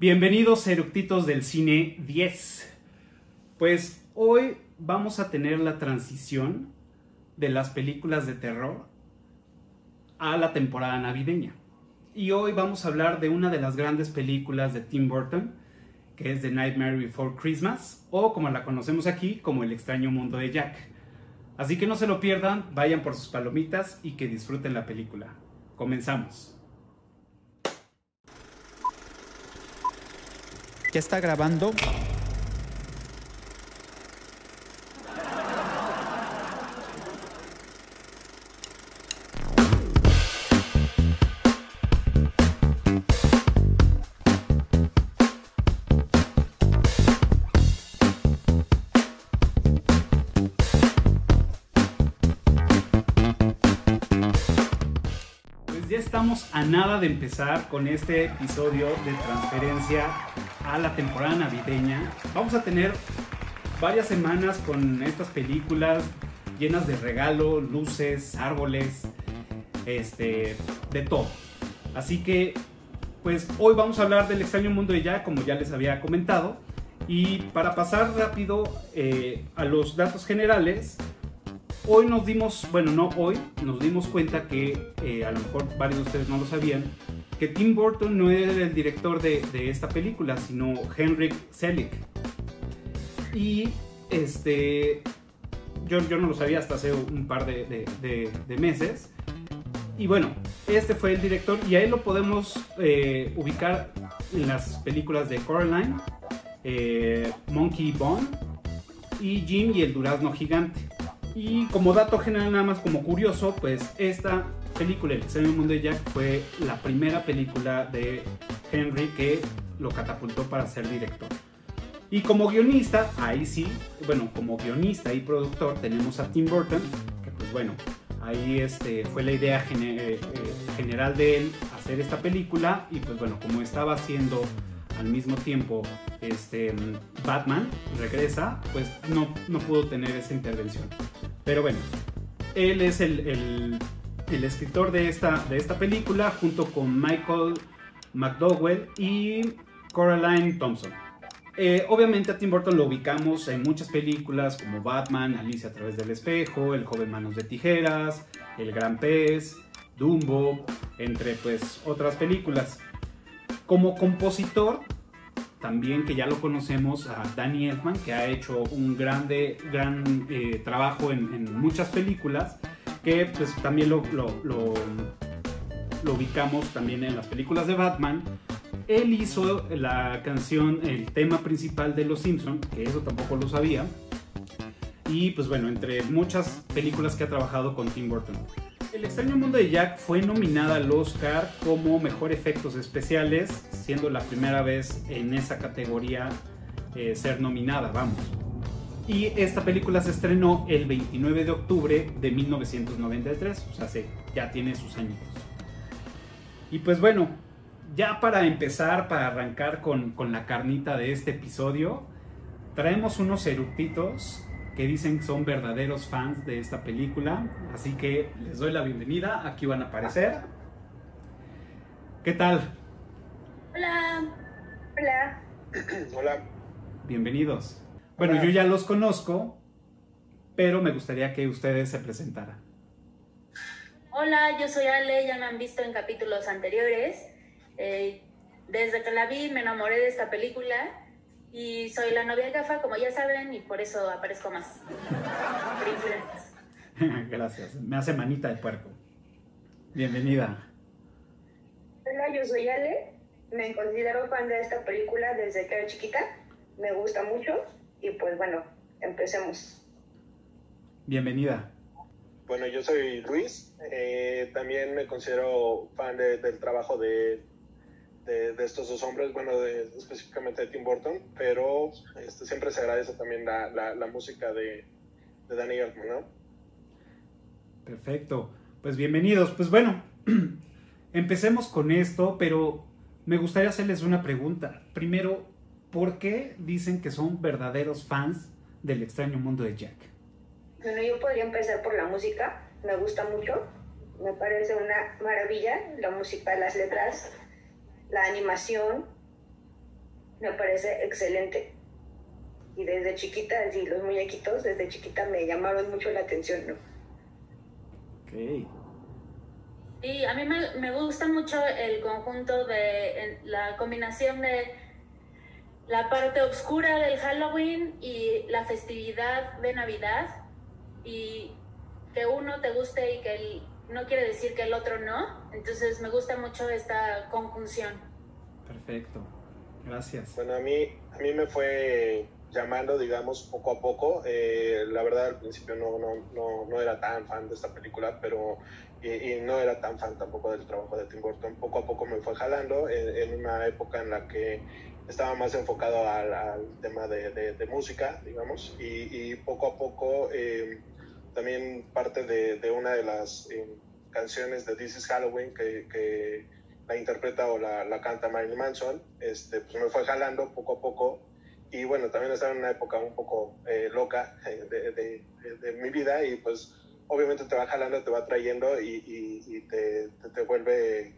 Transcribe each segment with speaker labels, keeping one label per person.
Speaker 1: Bienvenidos eructitos del cine 10. Pues hoy vamos a tener la transición de las películas de terror a la temporada navideña. Y hoy vamos a hablar de una de las grandes películas de Tim Burton, que es The Nightmare Before Christmas, o como la conocemos aquí, como El extraño mundo de Jack. Así que no se lo pierdan, vayan por sus palomitas y que disfruten la película. Comenzamos.
Speaker 2: ¿Ya está grabando?
Speaker 1: Pues ya estamos a nada de empezar con este episodio de transferencia a la temporada navideña. Vamos a tener varias semanas con estas películas llenas de regalo, luces, árboles, este, de todo. Así que, pues hoy vamos a hablar del extraño mundo de Jack, como ya les había comentado. Y para pasar rápido eh, a los datos generales, hoy nos dimos, bueno, no hoy, nos dimos cuenta que eh, a lo mejor varios de ustedes no lo sabían, que Tim Burton no era el director de, esta película, sino Henrik Selick. Y este, yo, no lo sabía hasta hace un par de meses. Y bueno, este fue el director y a él lo podemos eh, ubicar en las películas de Coraline, eh, Monkey Bone y Jim y el Durazno Gigante. Y como dato general, nada más como curioso, pues esta película, El extraño mundo de Jack, fue la primera película de Henry que lo catapultó para ser director. Y como guionista, ahí sí, bueno, como guionista y productor tenemos a Tim Burton, que pues bueno, ahí este, fue la idea gene- eh, eh, general de él hacer esta película y pues bueno, como estaba haciendo al mismo tiempo este, Batman regresa, pues no, no pudo tener esa intervención. Pero bueno, él es el, el- el escritor de esta, de esta película junto con Michael McDowell y Coraline Thompson. Eh, obviamente a Tim Burton lo ubicamos en muchas películas como Batman, Alicia a través del espejo, El joven manos de tijeras, El gran pez, Dumbo, entre pues otras películas. Como compositor, también que ya lo conocemos a Danny Elfman, que ha hecho un grande, gran eh, trabajo en, en muchas películas, que pues también lo, lo- ubicamos también en las películas de Batman. Él hizo la canción, el tema principal de Los Simpson, que eso tampoco lo sabía. Y pues bueno, entre muchas películas que ha trabajado con Tim Burton. El extraño mundo de Jack fue nominada al Oscar como mejor efectos especiales, siendo la primera vez en esa categoría eh, ser nominada, vamos. Y esta película se estrenó el 29 de octubre de 1993, o sea, se- ya tiene sus añitos. Y pues bueno, ya para empezar, para arrancar con, con la carnita de este episodio, traemos unos eructitos que dicen que son verdaderos fans de esta película. Así que les doy la bienvenida. Aquí van a aparecer. ¿Qué tal?
Speaker 3: Hola. Hola.
Speaker 4: Hola,
Speaker 1: Bienvenidos. Bueno, yo ya los conozco, pero me gustaría que ustedes se presentaran.
Speaker 3: Hola, yo soy Ale, ya me han visto en capítulos anteriores. Eh, desde que la vi me enamoré de esta película y soy la novia gafa, como ya saben, y por eso aparezco más.
Speaker 1: Gracias. Me hace manita de puerco. Bienvenida.
Speaker 5: Hola, yo soy Ale. Me considero fan de esta película desde que era chiquita. Me gusta mucho. Y pues bueno, empecemos.
Speaker 1: Bienvenida.
Speaker 4: bueno, yo soy Luis. eh, también me considero fan de- del trabajo de, de, de estos dos hombres, bueno, de- específicamente de Tim Burton, pero este, siempre se agradece también la, la, la música de, de Danny Elfman, ¿no?
Speaker 1: Perfecto. Pues bienvenidos. Pues bueno, empecemos con esto, pero me gustaría hacerles una pregunta. Primero, ¿por qué dicen que son verdaderos fans del extraño mundo de Jack?
Speaker 5: Bueno, yo podría empezar por la música. Me gusta mucho. Me parece una maravilla. La música, las letras, la animación. me parece excelente. Y desde chiquita, sí, los muñequitos, desde chiquita me llamaron mucho la atención, ¿no?
Speaker 1: Ok.
Speaker 3: Y a mí me, me gusta mucho el conjunto de la combinación de la parte oscura del Halloween y la festividad de Navidad y que uno te guste y que el, no quiere decir que el otro no. Entonces me gusta mucho esta conjunción.
Speaker 1: Perfecto. Gracias.
Speaker 4: Bueno, a mí, a mí me fue llamando, digamos, poco a poco. Eh, la verdad, al principio no, no, no, no, era tan fan de esta película, pero y, no era tan fan tampoco del trabajo de Tim Burton. Poco a poco me fue jalando en, una época en la que estaba más enfocado al, tema de, música, digamos, y, poco a poco eh, también parte de, una de las eh, canciones de This is Halloween que, la interpreta o la, canta Marilyn Manson, este, pues me fue jalando poco a poco y bueno, también estaba en una época un poco eh, loca de, mi vida y pues obviamente te va jalando, te va trayendo y, te, te, vuelve,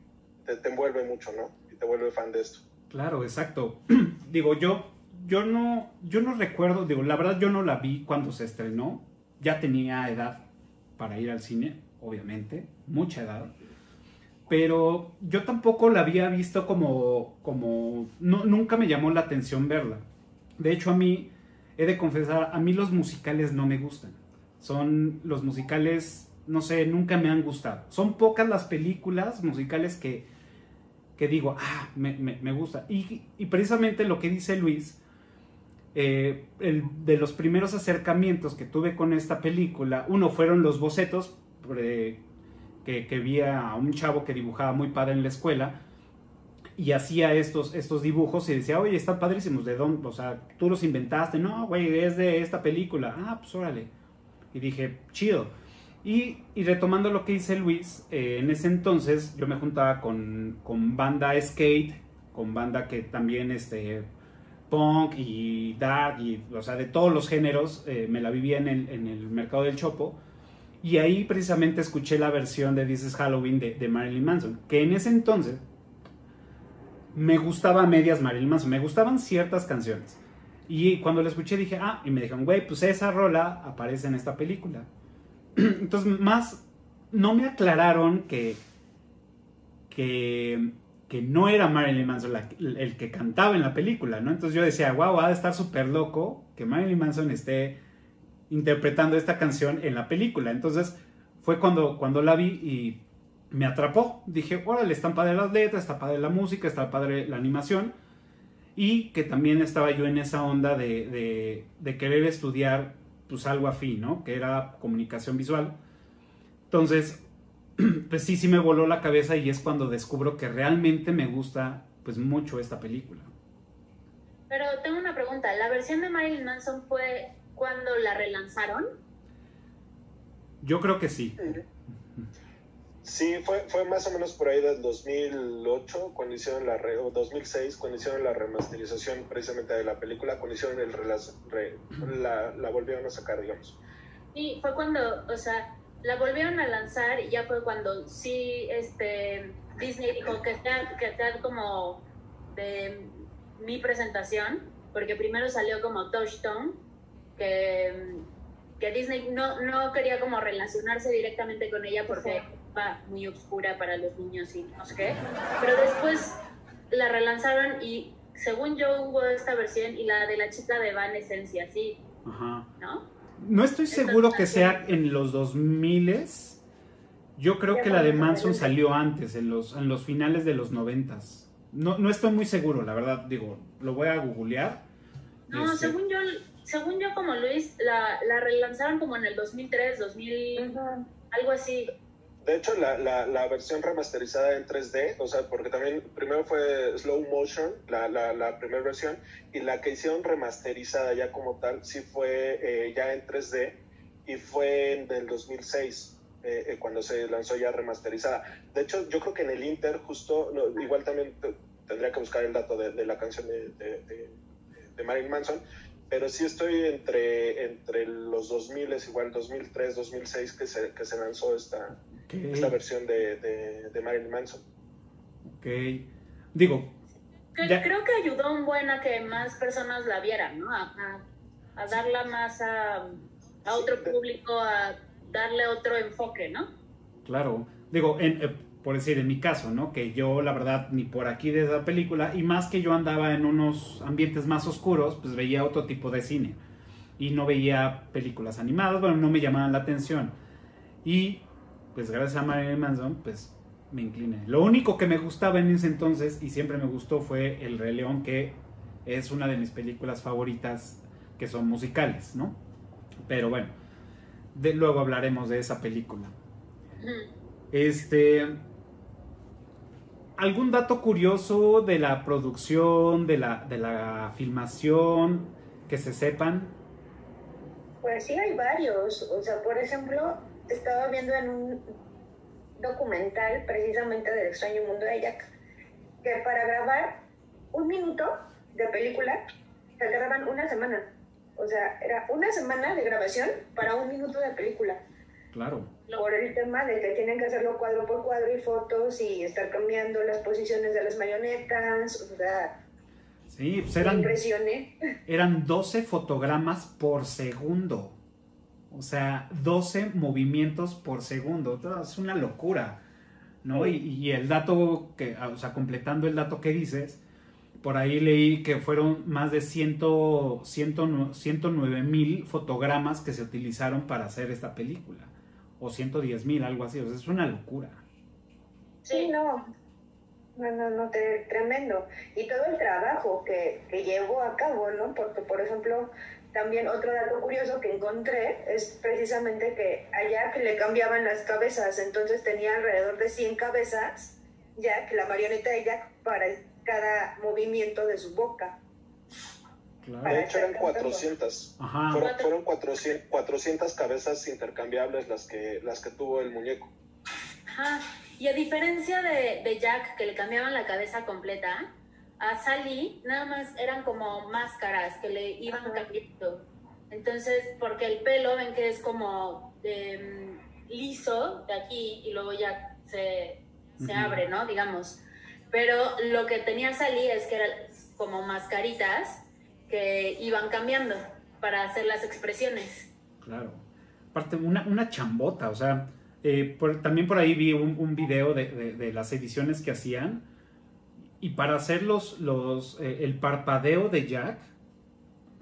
Speaker 4: te, envuelve mucho, ¿no? Y te vuelve fan de esto.
Speaker 1: Claro, exacto. digo, yo, yo no, yo no recuerdo, digo, la verdad yo no la vi cuando se estrenó, ya tenía edad para ir al cine, obviamente, mucha edad pero yo tampoco la había visto como, como, no, nunca me llamó la atención verla. De hecho, a mí, he de confesar, a mí los musicales no me gustan. Son los musicales, no sé, nunca me han gustado. Son pocas las películas musicales que, digo, ah, me, me, gusta. Y, y, precisamente lo que dice Luis, eh, el, de los primeros acercamientos que tuve con esta película, uno fueron los bocetos que, que vi a un chavo que dibujaba muy padre en la escuela y hacía estos, estos dibujos y decía, oye, están padrísimos, ¿de dónde? O sea, tú los inventaste, no, güey, es de esta película, ah, pues órale. Y dije, chido. Y, retomando lo que dice Luis, eh, en ese entonces yo me juntaba con, banda skate, con banda que también, este, punk y dark, y, o sea, de todos los géneros, eh, me la vivía en el, mercado del Chopo. Y ahí precisamente escuché la versión de This is Halloween de, de Marilyn Manson, que en ese entonces me gustaba medias Marilyn Manson, me gustaban ciertas canciones. Y cuando la escuché dije, ah, y me dijeron, güey, pues esa rola aparece en esta película. Entonces, más, no me aclararon que, que, no era Marilyn Manson el que cantaba en la película, ¿no? Entonces yo decía, wow, va a estar súper loco que Marilyn Manson esté interpretando esta canción en la película. Entonces, fue cuando, cuando la vi y me atrapó. Dije, órale, están padre las letras, está padre la música, está padre la animación. Y que también estaba yo en esa onda de, de, querer estudiar pues algo afín, ¿no? Que era comunicación visual. Entonces, pues sí, sí me voló la cabeza y es cuando descubro que realmente me gusta pues mucho esta película.
Speaker 3: Pero tengo una pregunta, ¿la versión de Marilyn Manson fue cuando la relanzaron?
Speaker 1: Yo creo que sí.
Speaker 4: Sí, fue, fue más o menos por ahí del 2008, cuando hicieron la, re, o 2006, cuando hicieron la remasterización precisamente de la película, cuando hicieron el re, la, la volvieron a sacar, digamos.
Speaker 3: Sí, fue cuando, o sea, la volvieron a lanzar y ya fue cuando sí, este, Disney dijo que sea, que sea como de mi presentación, porque primero salió como Touchstone, que, que Disney no, no quería como relacionarse directamente con ella porque muy oscura para los niños y no sé qué. Pero después la relanzaron y según yo hubo esta versión y la de la chica de Van Esencia, sí. Ajá. ¿No?
Speaker 1: No estoy seguro que sea en los 2000 Yo creo que la de Manson salió antes, en los, en los finales de los 90 no, no estoy muy seguro, la verdad, digo, lo voy a googlear.
Speaker 3: No, este según yo, según yo como Luis, la, la relanzaron como en el 2003, 2000, algo así.
Speaker 4: De hecho, la, la, la, versión remasterizada en 3D, o sea, porque también primero fue slow motion, la, la primera versión, y la que hicieron remasterizada ya como tal, sí fue eh, ya en 3D y fue en el 2006. Eh, eh, cuando se lanzó ya remasterizada. De hecho, yo creo que en el Inter, justo, igual también tendría que buscar el dato de, de la canción de, de, de, Marilyn Manson, pero sí estoy entre, entre los 2000, es igual 2003, 2006 que se, que se lanzó esta, esta versión de, de, Marilyn Manson.
Speaker 1: Ok. Digo,
Speaker 3: creo que ayudó un buen a que más personas la vieran, ¿no? A, darla más a, otro público, a darle otro enfoque, ¿no?
Speaker 1: Claro. Digo, en, eh, por decir, en mi caso, ¿no? Que yo, la verdad, ni por aquí de esa película, y más que yo andaba en unos ambientes más oscuros, pues veía otro tipo de cine. Y no veía películas animadas, bueno, no me llamaban la atención. Y, pues gracias a Marilyn Manson, pues me incliné. Lo único que me gustaba en ese entonces, y siempre me gustó, fue El Rey León, que es una de mis películas favoritas que son musicales, ¿no? Pero bueno, de, luego hablaremos de esa película. Este, ¿Algún dato curioso de la producción, de la, de la filmación, que se sepan?
Speaker 5: Pues sí, hay varios. O sea, por ejemplo, estaba viendo en un documental precisamente del extraño mundo de Jack, que para grabar un minuto de película se graban una semana. O sea, era una semana de grabación para un minuto de película.
Speaker 1: Claro.
Speaker 5: Por el tema de que tienen que hacerlo cuadro por cuadro y fotos y estar cambiando las posiciones de las marionetas, o sea...
Speaker 1: Sí, pues eran, eran 12 fotogramas por segundo. O sea, 12 movimientos por segundo. Es una locura. ¿no? Y, el dato que, o sea, completando el dato que dices, por ahí leí que fueron más de 100, 109 mil fotogramas que se utilizaron para hacer esta película o 110 mil, algo así. O sea, es una locura.
Speaker 5: Sí, no. No, no, no, tremendo. Y todo el trabajo que, que llevó a cabo, ¿no? Porque, por ejemplo, también otro dato curioso que encontré es precisamente que a Jack le cambiaban las cabezas, entonces tenía alrededor de 100 cabezas, Jack, la marioneta de Jack, para cada movimiento de su boca.
Speaker 4: De hecho eran 400. Fueron, fueron 400, 400, cabezas intercambiables las que, las que tuvo el muñeco.
Speaker 3: Ajá. Y a diferencia de, de, Jack, que le cambiaban la cabeza completa, a Sally nada más eran como máscaras que le iban cambiando. Entonces, porque el pelo ven que es como em, liso de aquí y luego ya se, se abre, ¿no? Digamos. Pero lo que tenía Sally es que eran como mascaritas que iban cambiando para hacer las expresiones.
Speaker 1: Claro. Aparte, una, una chambota, o sea, eh, también por ahí vi un, un video de, de, las ediciones que hacían y para hacer los, los eh, el parpadeo de Jack,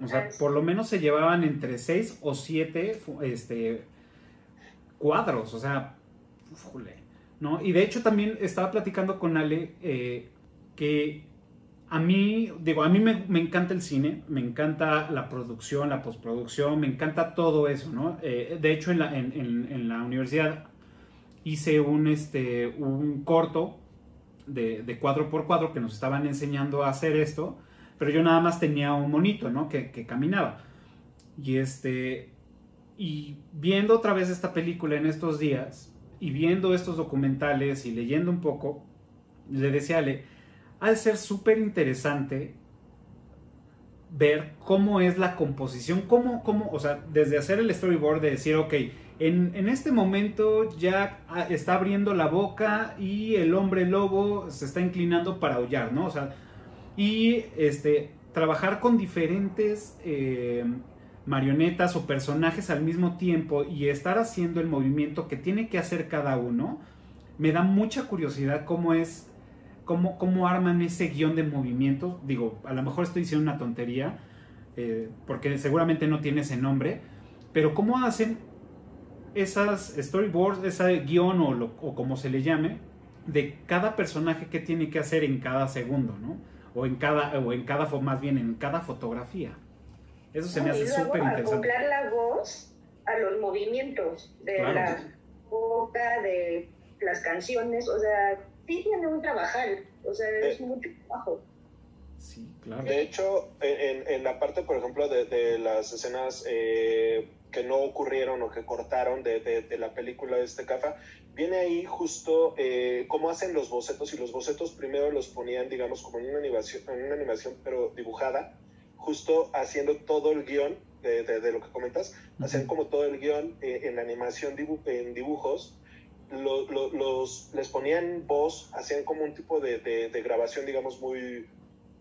Speaker 1: o sea, por lo menos se llevaban entre 6 o 7 este, cuadros, o sea, ¿no? Y de hecho también estaba platicando con Ale eh, que a mí, digo, a mí me, encanta el cine, me encanta la producción, la postproducción, me encanta todo eso, ¿no? Eh, de hecho, en la, en, la, universidad hice un, este, un corto de, de, cuadro por cuadro que nos estaban enseñando a hacer esto, pero yo nada más tenía un monito, ¿no? Que, que caminaba. Y este, y viendo otra vez esta película en estos días, y viendo estos documentales y leyendo un poco, le decía ha de ser súper interesante ver cómo es la composición, cómo, cómo, o sea, desde hacer el storyboard de decir, ok, en, este momento ya está abriendo la boca y el hombre lobo se está inclinando para aullar, ¿no? O sea, y este, trabajar con diferentes eh, marionetas o personajes al mismo tiempo y estar haciendo el movimiento que tiene que hacer cada uno, me da mucha curiosidad cómo es cómo, arman ese guion de movimiento. Digo, a lo mejor estoy diciendo una tontería, eh, porque seguramente no tiene ese nombre, pero cómo hacen esas storyboards, ese guion o, o como se le llame, de cada personaje que tiene que hacer en cada segundo, ¿no? O en cada, o en cada, más bien en cada fotografía. Eso se me hace súper interesante.
Speaker 5: Acoplar la voz a los movimientos de la boca, de las canciones, o sea, sí tiene un trabajar, o sea, es mucho trabajo.
Speaker 1: Sí, claro.
Speaker 4: De hecho, en, en la parte, por ejemplo, de, de las escenas eh, que no ocurrieron o que cortaron de, de, la película de este CAFA, viene ahí justo eh, cómo hacen los bocetos y los bocetos primero los ponían, digamos, como en una animación, en una animación pero dibujada, justo haciendo todo el guion de, de lo que comentas, hacen como todo el guion eh, en animación en dibujos los, les ponían voz, hacían como un tipo de, de, grabación, digamos, muy,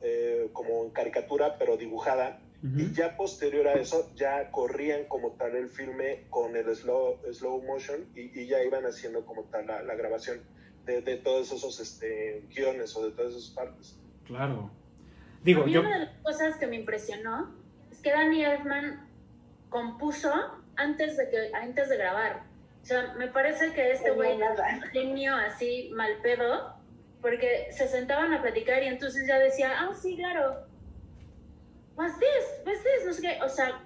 Speaker 4: eh, como en caricatura, pero dibujada. Y ya posterior a eso, ya corrían como tal el filme con el slow, slow motion y, ya iban haciendo como tal la, la grabación de, de, todos esos este, guiones o de todas esas partes.
Speaker 1: Claro.
Speaker 3: Digo, yo... Una de las cosas que me impresionó es que Danny Elfman compuso antes de, que, antes de grabar. O sea, me parece que este güey era un genio así mal pedo, porque se sentaban a platicar y entonces ya decía, ah, sí, claro. What's this? What's this? No sé qué. O sea,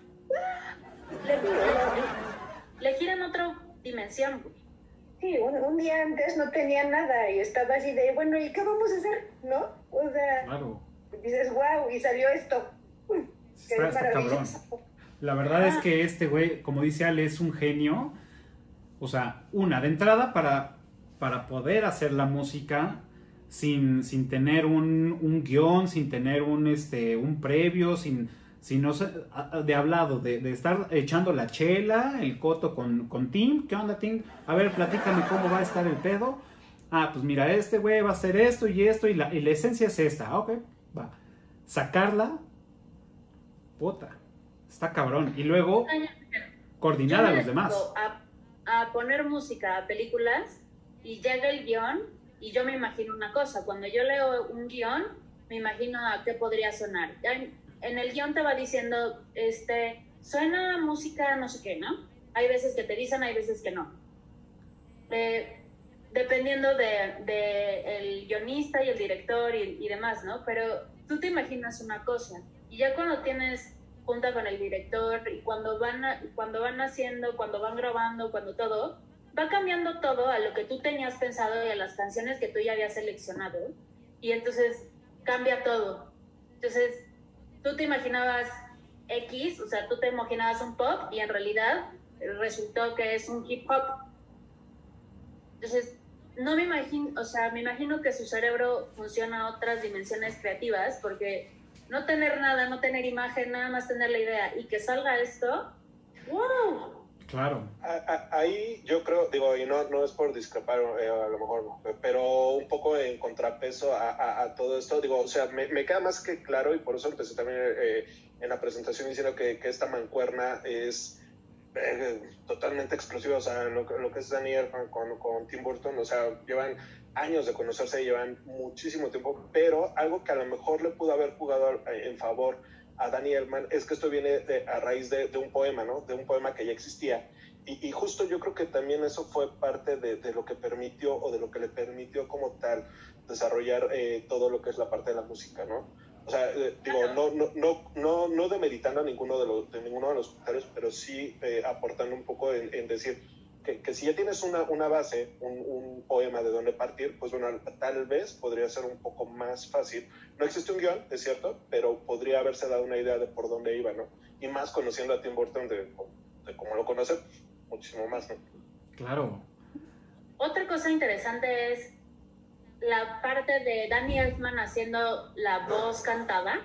Speaker 3: le, le, giran otra dimensión.
Speaker 5: Sí, un, un, día antes no tenía nada y estaba así de, bueno, ¿y qué vamos a hacer? ¿No? O sea, claro. dices, wow, y salió esto.
Speaker 1: Está, está cabrón. La verdad es que este güey, como dice Ale, es un genio. O sea, una, de entrada para, para poder hacer la música sin, sin tener un, un, guion, sin tener un, este, un previo, sin, sin no de hablado, de, de, estar echando la chela, el coto con, con Tim. ¿Qué onda, Tim? A ver, platícame cómo va a estar el pedo. Ah, pues mira, este güey va a hacer esto y esto y la, y la esencia es esta. Ah, ok, va. Sacarla, puta Está cabrón. Y luego coordinar a los demás.
Speaker 3: A, poner música a películas y llega el guion y yo me imagino una cosa. Cuando yo leo un guion, me imagino a qué podría sonar. En, el guion te va diciendo, este, suena música no sé qué, ¿no? Hay veces que te dicen, hay veces que no. dependiendo de, de, el guionista y el director y, y demás, ¿no? Pero tú te imaginas una cosa y ya cuando tienes junta con el director y cuando van, cuando van haciendo, cuando van grabando, cuando todo, va cambiando todo a lo que tú tenías pensado y a las canciones que tú ya habías seleccionado. Y entonces cambia todo. Entonces, tú te imaginabas X, o sea, tú te imaginabas un pop y en realidad resultó que es un hip hop. Entonces, no me imagino, o sea, me imagino que su cerebro funciona a otras dimensiones creativas porque no tener nada, no tener imagen, nada más tener la idea y que salga esto, ¡wow!
Speaker 1: Claro.
Speaker 4: Ahí yo creo, digo, y no, no es por discrepar eh, a lo mejor, pero un poco en contrapeso a, todo esto, digo, o sea, me, queda más que claro y por eso empecé también eh, en la presentación diciendo que, que esta mancuerna es eh, totalmente explosiva, o sea, lo, lo que es Daniel con, con Tim Burton, o sea, llevan años de conocerse, llevan muchísimo tiempo, pero algo que a lo mejor le pudo haber jugado en favor a Danny Elman es que esto viene a raíz de, un poema, ¿no? De un poema que ya existía. Y, justo yo creo que también eso fue parte de, lo que permitió o de lo que le permitió como tal desarrollar eh, todo lo que es la parte de la música, ¿no? O sea, eh, digo, no, no, no, no, no demeritando a ninguno de los, de ninguno de los comentarios, pero sí eh, aportando un poco en decir, que, si ya tienes una, una base, un, un, poema de dónde partir, pues bueno, tal vez podría ser un poco más fácil. No existe un guion, es cierto, pero podría haberse dado una idea de por dónde iba, ¿no? Y más conociendo a Tim Burton de, de cómo lo conoce, muchísimo más, ¿no?
Speaker 1: Claro.
Speaker 3: Otra cosa interesante es la parte de Danny Elfman haciendo la voz cantada,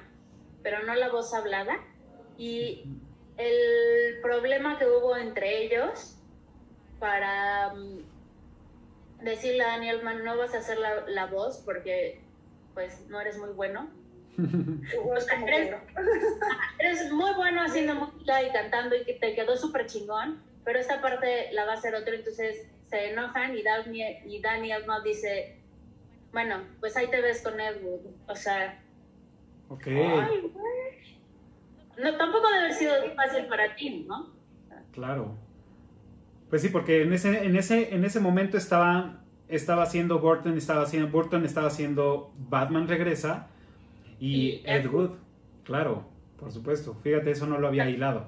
Speaker 3: pero no la voz hablada. Y el problema que hubo entre ellos para mm, decirle a Daniel Man, no vas a hacer la, la voz porque pues no eres muy bueno. eres, muy bueno haciendo música y cantando y que te quedó súper chingón, pero esta parte la va a hacer otro, entonces se enojan y Daniel, y Daniel no dice, bueno, pues ahí te ves con Edward, o sea...
Speaker 1: Ok.
Speaker 3: no, tampoco debe haber sido fácil para ti, ¿no?
Speaker 1: Claro. Pues sí, porque en ese, en ese, en ese momento estaba, estaba haciendo Burton, estaba haciendo, Burton estaba haciendo Batman Regresa y, Ed Wood. Claro, por supuesto. Fíjate, eso no lo había hilado.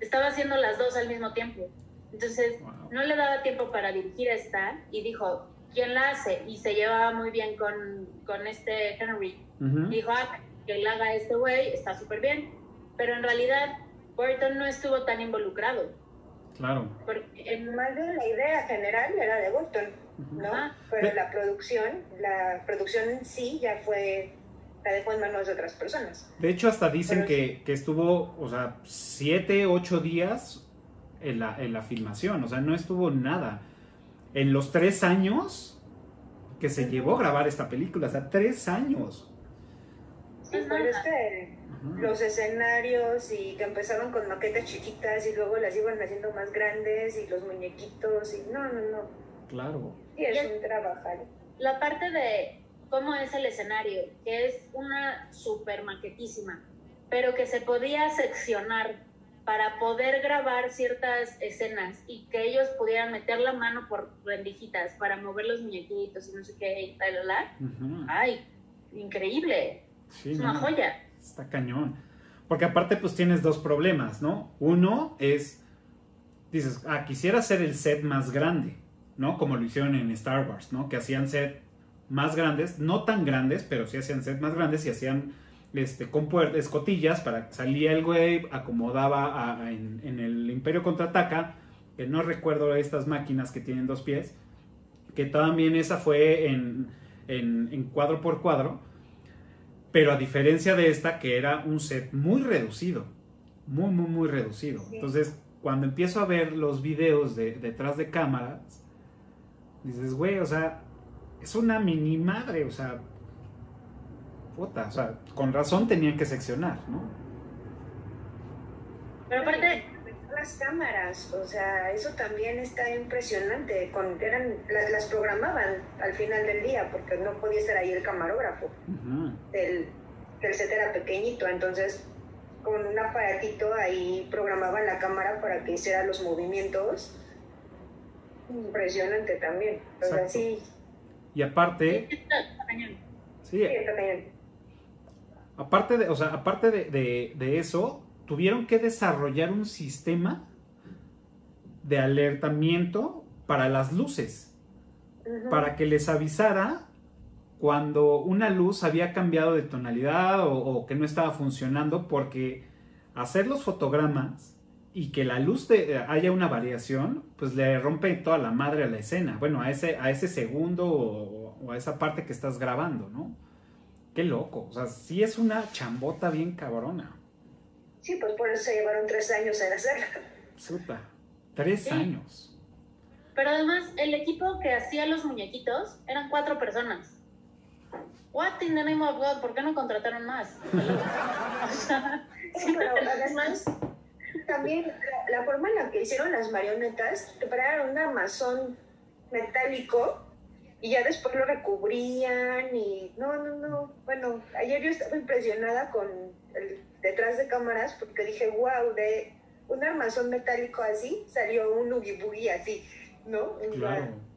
Speaker 3: Estaba haciendo las dos al mismo tiempo. Entonces, no le daba tiempo para dirigir esta y dijo, ¿quién la hace? Y se llevaba muy bien con, con este Henry. Dijo, ah, que la haga este güey, está súper bien. Pero en realidad, Burton no estuvo tan involucrado.
Speaker 1: Claro.
Speaker 5: Porque en más de la idea general era de Burton, ¿no? Pero la producción, la producción en sí ya fue, la dejó en manos de otras personas.
Speaker 1: De hecho, hasta dicen que, que, estuvo, o sea, siete, ocho días en la, en la filmación, o sea, no estuvo nada. En los tres años que se llevó a grabar esta película, o sea, tres años.
Speaker 5: Sí, pero es que los escenarios y que empezaron con maquetas chiquitas y luego las iban haciendo más grandes y los muñequitos y no, no, no.
Speaker 1: Claro.
Speaker 5: Sí, es un trabajar.
Speaker 3: La parte de cómo es el escenario, que es una super maquetísima, pero que se podía seccionar para poder grabar ciertas escenas y que ellos pudieran meter la mano por rendijitas para mover los muñequitos y no sé qué y tal, tal, Ay, increíble. es una joya.
Speaker 1: Está cañón. Porque aparte pues tienes dos problemas, ¿no? Uno es, dices, ah, quisiera hacer el set más grande, ¿no? Como lo hicieron en Star Wars, ¿no? Que hacían set más grandes, no tan grandes, pero sí hacían set más grandes y hacían este, con escotillas para que salía el güey, acomodaba en, el Imperio Contraataca, que no recuerdo estas máquinas que tienen dos pies, que también esa fue en, en, cuadro por cuadro, pero a diferencia de esta, que era un set muy reducido, muy, muy, muy reducido. Entonces, cuando empiezo a ver los videos de, detrás de cámaras, dices, güey, o sea, es una mini madre, o sea, puta, o sea, con razón tenían que seccionar, ¿no?
Speaker 3: Pero aparte
Speaker 5: las cámaras, o sea, eso también está impresionante, con, eran, las, programaban al final del día porque no podía estar ahí el camarógrafo, el, set era pequeño, entonces con un aparatito ahí programaban la cámara para que hiciera los movimientos, impresionante también, o sea, sí.
Speaker 1: Y aparte... Sí, está Aparte de, o sea, aparte de, eso, tuvieron que desarrollar un sistema de alertamiento para las luces, para que les avisara cuando una luz había cambiado de tonalidad o, que no estaba funcionando, porque hacer los fotogramas y que la luz haya una variación, pues le rompe toda la madre a la escena, bueno, a ese, a ese segundo o a esa parte que estás grabando, ¿no? Qué loco, o sea, sí es una chambota bien cabrona.
Speaker 5: Sí, pues por eso se llevaron tres años en hacerla.
Speaker 1: Supa, tres años.
Speaker 3: Pero además, el equipo que hacía los muñequitos eran cuatro personas. What in the name of God, ¿por qué no contrataron más?
Speaker 5: sí, pero además, también la, forma en la que hicieron las marionetas, prepararon un armazón metálico y ya después lo recubrían y no, no, no. Bueno, ayer yo estaba impresionada con el detrás de cámaras porque dije, wow, de un armazón metálico así salió un ugi así, ¿no?
Speaker 4: Claro.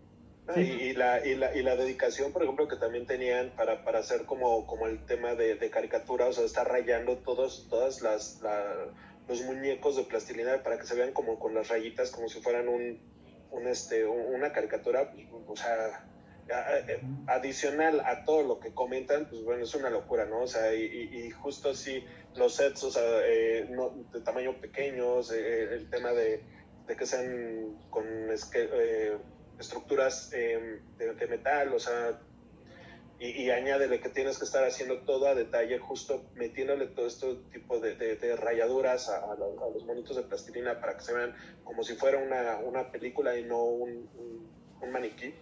Speaker 4: Ah, y, la, y, la, y la dedicación, por ejemplo, que también tenían para, para hacer como, como el tema de, de caricatura, o sea, estar rayando todos, todas las, los muñecos de plastilina para que se vean como con las rayitas, como si fueran un, un este, una caricatura, o sea, adicional a todo lo que comentan, pues bueno, es una locura, ¿no? O sea, y, justo así los sets, o sea, eh, de tamaño pequeños, eh, el tema de, que sean con estructuras em, de, metal, o sea, y, añádele que tienes que estar haciendo todo a detalle, justo metiéndole todo este tipo de, rayaduras a, los monitos de plastilina para que se vean como si fuera una, película y no un maniquí.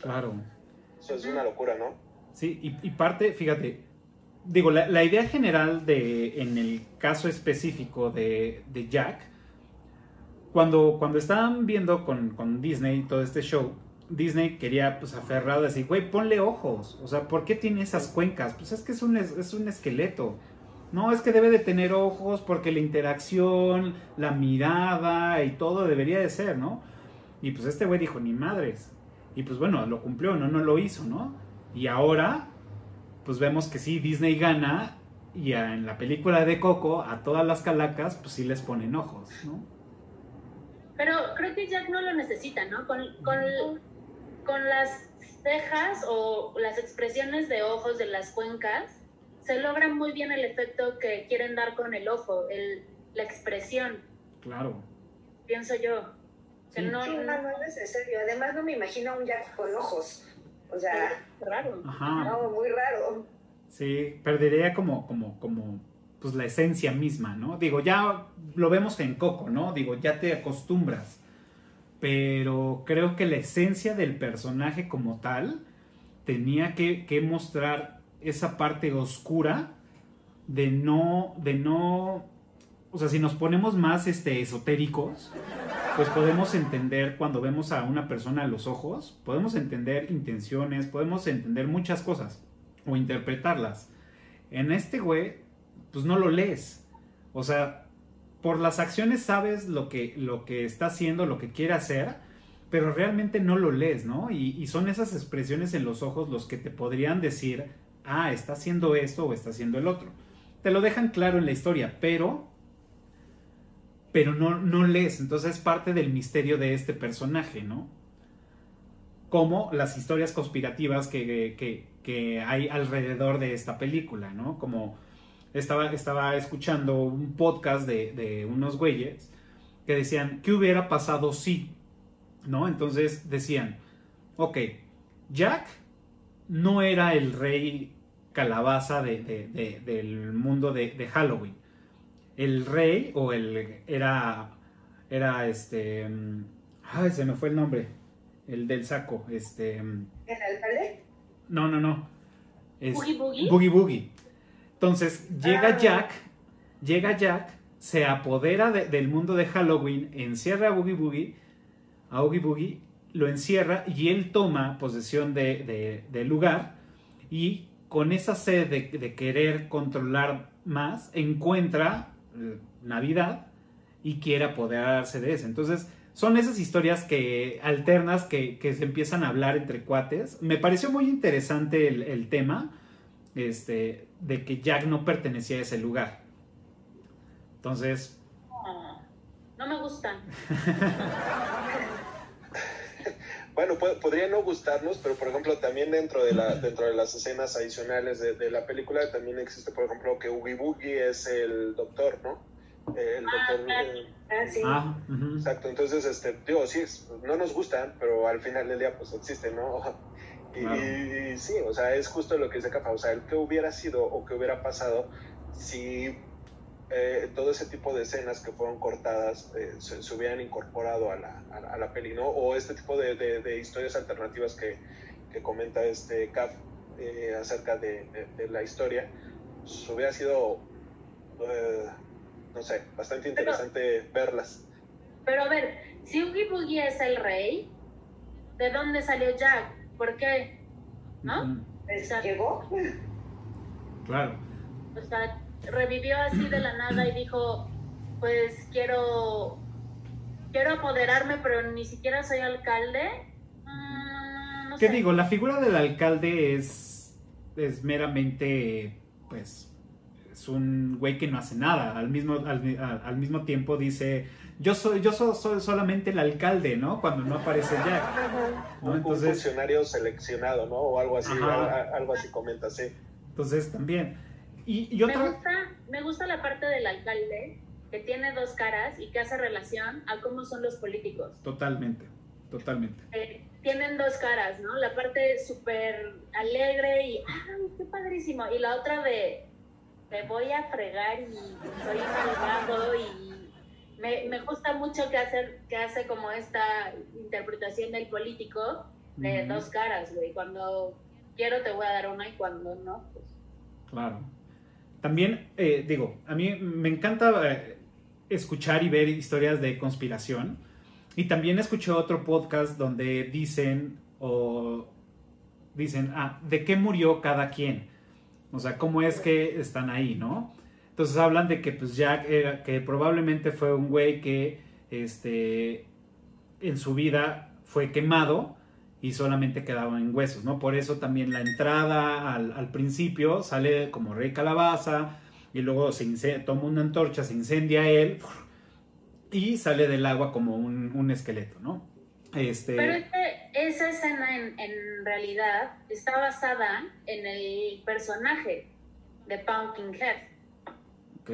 Speaker 1: Claro.
Speaker 4: Eso es una locura, ¿no?
Speaker 1: Sí, y, parte, fíjate, digo, la, idea general de, en el caso específico de, Jack, cuando, cuando estaban viendo con, Disney todo este show, Disney quería, pues, aferrado, decir, güey, ponle ojos. O sea, ¿por qué tiene esas cuencas? Pues es que es un, es un esqueleto. No, es que debe de tener ojos porque la interacción, la mirada y todo debería de ser, ¿no? Y pues este güey dijo, ni madres. Y pues bueno, lo cumplió, no, no lo hizo, ¿no? Y ahora, pues vemos que sí, Disney gana y en la película de Coco a todas las calacas, pues sí les ponen ojos, ¿no?
Speaker 3: Pero creo que Jack no lo necesita, ¿no? Con, con, las cejas o las expresiones de ojos de las cuencas, se logra muy bien el efecto que quieren dar con el ojo, el, la expresión.
Speaker 1: Claro.
Speaker 3: Pienso yo.
Speaker 5: Sí. No, no, no, es necesario. Además, no me imagino a un Jack con ojos. O sea, raro. Ajá. No, muy raro.
Speaker 1: Sí, perdería como, como, como, pues la esencia misma, ¿no? Digo, ya lo vemos en Coco, ¿no? Digo, ya te acostumbras. Pero creo que la esencia del personaje como tal tenía que, que mostrar esa parte oscura de no, de no, o sea, si nos ponemos más este, esotéricos, pues podemos entender cuando vemos a una persona a los ojos, podemos entender intenciones, podemos entender muchas cosas o interpretarlas. En este güey, pues no lo lees. O sea, por las acciones sabes lo que, lo que está haciendo, lo que quiere hacer, pero realmente no lo lees, ¿no? Y, son esas expresiones en los ojos los que te podrían decir, ah, está haciendo esto o está haciendo el otro. Te lo dejan claro en la historia, pero pero no, no lees. Entonces es parte del misterio de este personaje, ¿no? Como las historias conspirativas que, hay alrededor de esta película, ¿no? Como estaba, estaba escuchando un podcast de, de unos güeyes que decían, ¿qué hubiera pasado si? ¿No? Entonces decían, ok, Jack no era el rey calabaza del mundo de Halloween el rey o el era era este ay se me fue el nombre el del saco este
Speaker 5: el alcalde
Speaker 1: no no no es boogie boogie boogie entonces llega ah. Jack llega Jack se apodera del mundo de Halloween encierra a boogie boogie a boogie boogie lo encierra y él toma posesión de, del lugar y con esa sed de querer controlar más encuentra Navidad y quiera apoderarse de eso. Entonces, son esas historias que alternas que, se empiezan a hablar entre cuates. Me pareció muy interesante el, tema este, de que Jack no pertenecía a ese lugar. Entonces...
Speaker 3: No, me gustan.
Speaker 4: bueno, podría no gustarnos, pero por ejemplo también dentro de, la, dentro de las escenas adicionales de, la película también existe, por ejemplo, que Oogie Boogie es el doctor, ¿no? El
Speaker 3: ah, doctor...
Speaker 4: Eh, ah, Exacto, entonces, este, digo, sí, no nos gustan, pero al final del día pues existe, ¿no? Y, sí, o sea, es justo lo que dice Cafa, o sea, el que hubiera sido o que hubiera pasado si eh, todo ese tipo de escenas que fueron cortadas eh, se, hubieran incorporado a la, a, la, peli, ¿no? O este tipo de, de, historias alternativas que, que, comenta este Caf eh, acerca de, la historia, pues, hubiera sido, no sé, bastante interesante verlas.
Speaker 3: Pero a ver, si Oogie Boogie es el rey, ¿de dónde salió Jack? ¿Por qué? ¿No?
Speaker 5: ¿Llegó?
Speaker 1: Claro.
Speaker 3: O sea, revivió así de la nada y dijo, pues quiero, quiero apoderarme, pero ni siquiera soy alcalde.
Speaker 1: Mm, ¿Qué digo? La figura del alcalde es, es meramente, pues, es un güey que no hace nada. Al mismo, al, mismo tiempo dice, yo soy, yo soy, solamente el alcalde, ¿no? Cuando no aparece Jack.
Speaker 4: Un funcionario seleccionado, ¿no? O algo así, algo así comenta, sí.
Speaker 1: Entonces también
Speaker 3: me, gusta, me gusta la parte del alcalde que tiene dos caras y que hace relación a cómo son los políticos.
Speaker 1: Totalmente, totalmente.
Speaker 3: Eh, tienen dos caras, ¿no? La parte súper alegre y, ¡ay, qué padrísimo! Y la otra de, me voy a fregar y soy malvado y me, me, gusta mucho que, hacer, que hace como esta interpretación del político de dos caras, güey. Cuando quiero te voy a dar una y cuando no, pues...
Speaker 1: Claro. También, eh, digo, a mí me encanta eh, escuchar y ver historias de conspiración. Y también escuché otro podcast donde dicen o dicen, ah, ¿de qué murió cada quien? O sea, ¿cómo es que están ahí, no? Entonces hablan de que pues Jack era, que probablemente fue un güey que, este, en su vida fue quemado y solamente quedaban en huesos, ¿no? Por eso también la entrada al, principio sale como rey calabaza y luego se toma una antorcha, se incendia él y sale del agua como un, esqueleto, ¿no?
Speaker 3: Este... Pero esa escena en, realidad está basada en el personaje de Pumpkinhead. Ok.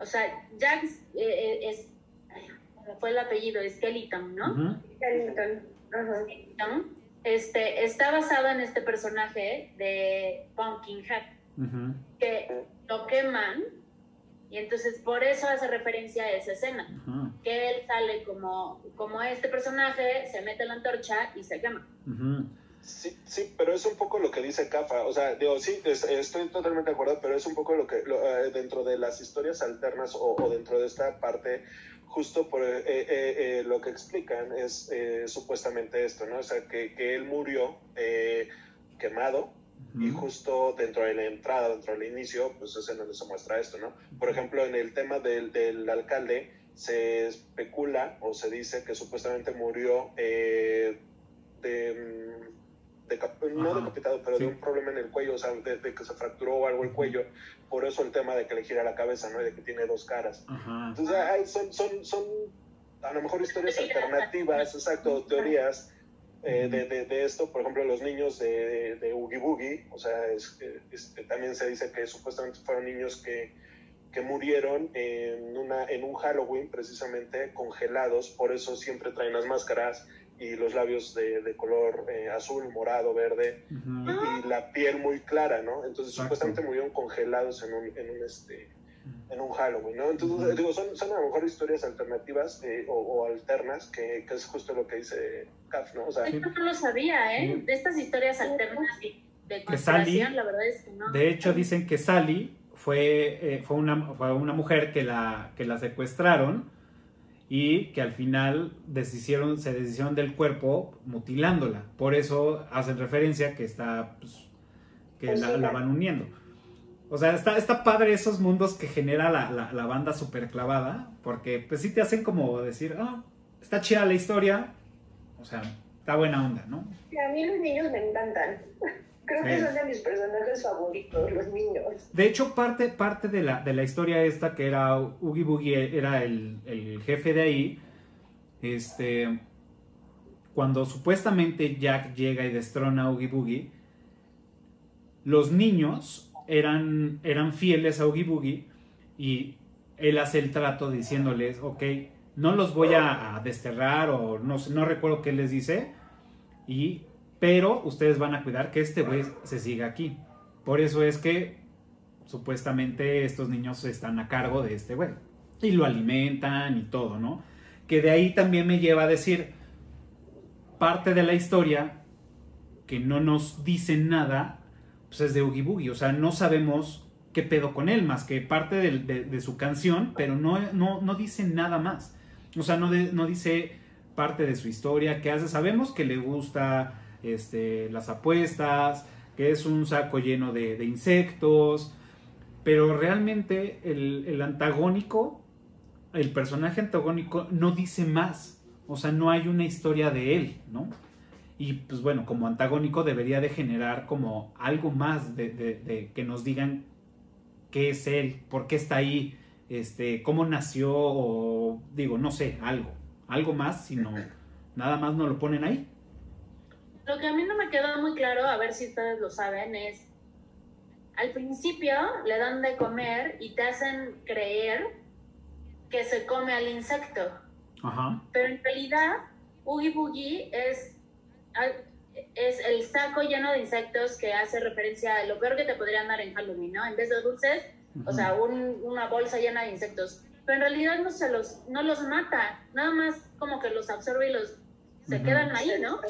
Speaker 3: O sea, Jack eh, eh, es, fue el apellido, Skeleton, ¿no? Skeleton este, está basado en este personaje de Pumpkinhead, que lo queman y entonces por eso hace referencia a esa escena, que él sale como, como este personaje, se mete la antorcha y se quema.
Speaker 4: Sí, sí, pero es un poco lo que dice Cafa. O sea, digo, sí, estoy totalmente de acuerdo, pero es un poco lo que eh, dentro de las historias alternas o, dentro de esta parte, justo por eh, eh, lo que explican es supuestamente esto, ¿no? O sea, que, que él murió quemado y justo dentro de la entrada, dentro del inicio, pues es en donde se muestra esto, ¿no? Por ejemplo, en el tema del, del alcalde se especula o se dice que supuestamente murió de mm, no decapitado, pero de un problema en el cuello, o sea, de, que se fracturó algo el cuello, por eso el tema de que le gira la cabeza, ¿no? Y de que tiene dos caras. Entonces, hay, son, son, son a lo mejor historias alternativas, exacto, teorías eh, de, de, de, esto, por ejemplo, los niños de, de Oogie Boogie, o sea, es, este, también se dice que supuestamente fueron niños que, que murieron en, una, en un Halloween precisamente congelados, por eso siempre traen las máscaras y los labios de, de color eh, azul, morado, verde y, la piel muy clara, ¿no? Entonces supuestamente murieron congelados en un, en un, este, en un Halloween, ¿no? Entonces, digo, son, son, a lo mejor historias alternativas eh, o, alternas, que, que, es justo lo que dice Kaf, ¿no? O sea,
Speaker 3: Esto no lo sabía, ¿eh? De estas historias alternas de conspiración, la verdad es que no.
Speaker 1: De hecho, dicen que Sally fue, eh, fue, una, fue una mujer que la, que la secuestraron y que al final deshicieron, se deshicieron del cuerpo mutilándola. Por eso hacen referencia que está, pues, que pues la, van uniendo. O sea, está, está padre esos mundos que genera la, la, banda super clavada, porque pues sí te hacen como decir, ah, está chida la historia, o sea, está buena onda, ¿no?
Speaker 5: a mí los niños me encantan. Creo que son de mis personajes favoritos, los niños.
Speaker 1: De hecho, parte, parte de, la, de la historia esta, que era Oogie Boogie, era el, el jefe de ahí, este, cuando supuestamente Jack llega y destrona a Oogie Boogie, los niños eran, eran fieles a Oogie Boogie y él hace el trato diciéndoles, ok, no los voy a, a desterrar o no, no recuerdo qué les dice, y pero ustedes van a cuidar que este güey se siga aquí. Por eso es que supuestamente estos niños están a cargo de este güey. Y lo alimentan y todo, ¿no? Que de ahí también me lleva a decir parte de la historia que no nos dice nada, pues es de Oogie Boogie. O sea, no sabemos qué pedo con él, más que parte de, su canción, pero no, no, no, dice nada más. O sea, no, no dice parte de su historia, qué hace. Sabemos que le gusta este, las apuestas, que es un saco lleno de, insectos, pero realmente el, antagónico, el personaje antagónico no dice más, o sea, no hay una historia de él, ¿no? Y pues bueno, como antagónico debería de generar como algo más de, que nos digan qué es él, por qué está ahí, este, cómo nació, o digo, no sé, algo, algo más, sino nada más no lo ponen ahí.
Speaker 3: Lo que a mí no me quedó muy claro, a ver si ustedes lo saben, es al principio le dan de comer y te hacen creer que se come al insecto. Ajá. Pero en realidad, Oogie Boogie es, es el saco lleno de insectos que hace referencia a lo peor que te podrían dar en Halloween, ¿no? En vez de dulces, o sea, una bolsa llena de insectos. Pero en realidad no, se los, no los mata, nada más como que los absorbe y los se quedan ahí, ¿no?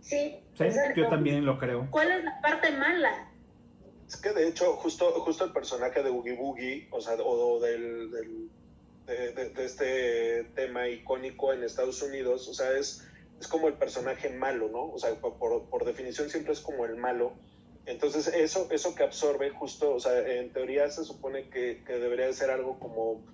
Speaker 1: Sí. Sí, yo también lo creo.
Speaker 3: ¿Cuál es la parte mala?
Speaker 4: Es que de hecho, justo, justo el personaje de Boogie Boogie, o sea, o del, de, este tema icónico en Estados Unidos, o sea, es, es como el personaje malo, ¿no? O sea, por, por definición siempre es como el malo. Entonces, eso, eso que absorbe justo, o sea, en teoría se supone que, que debería de ser algo como,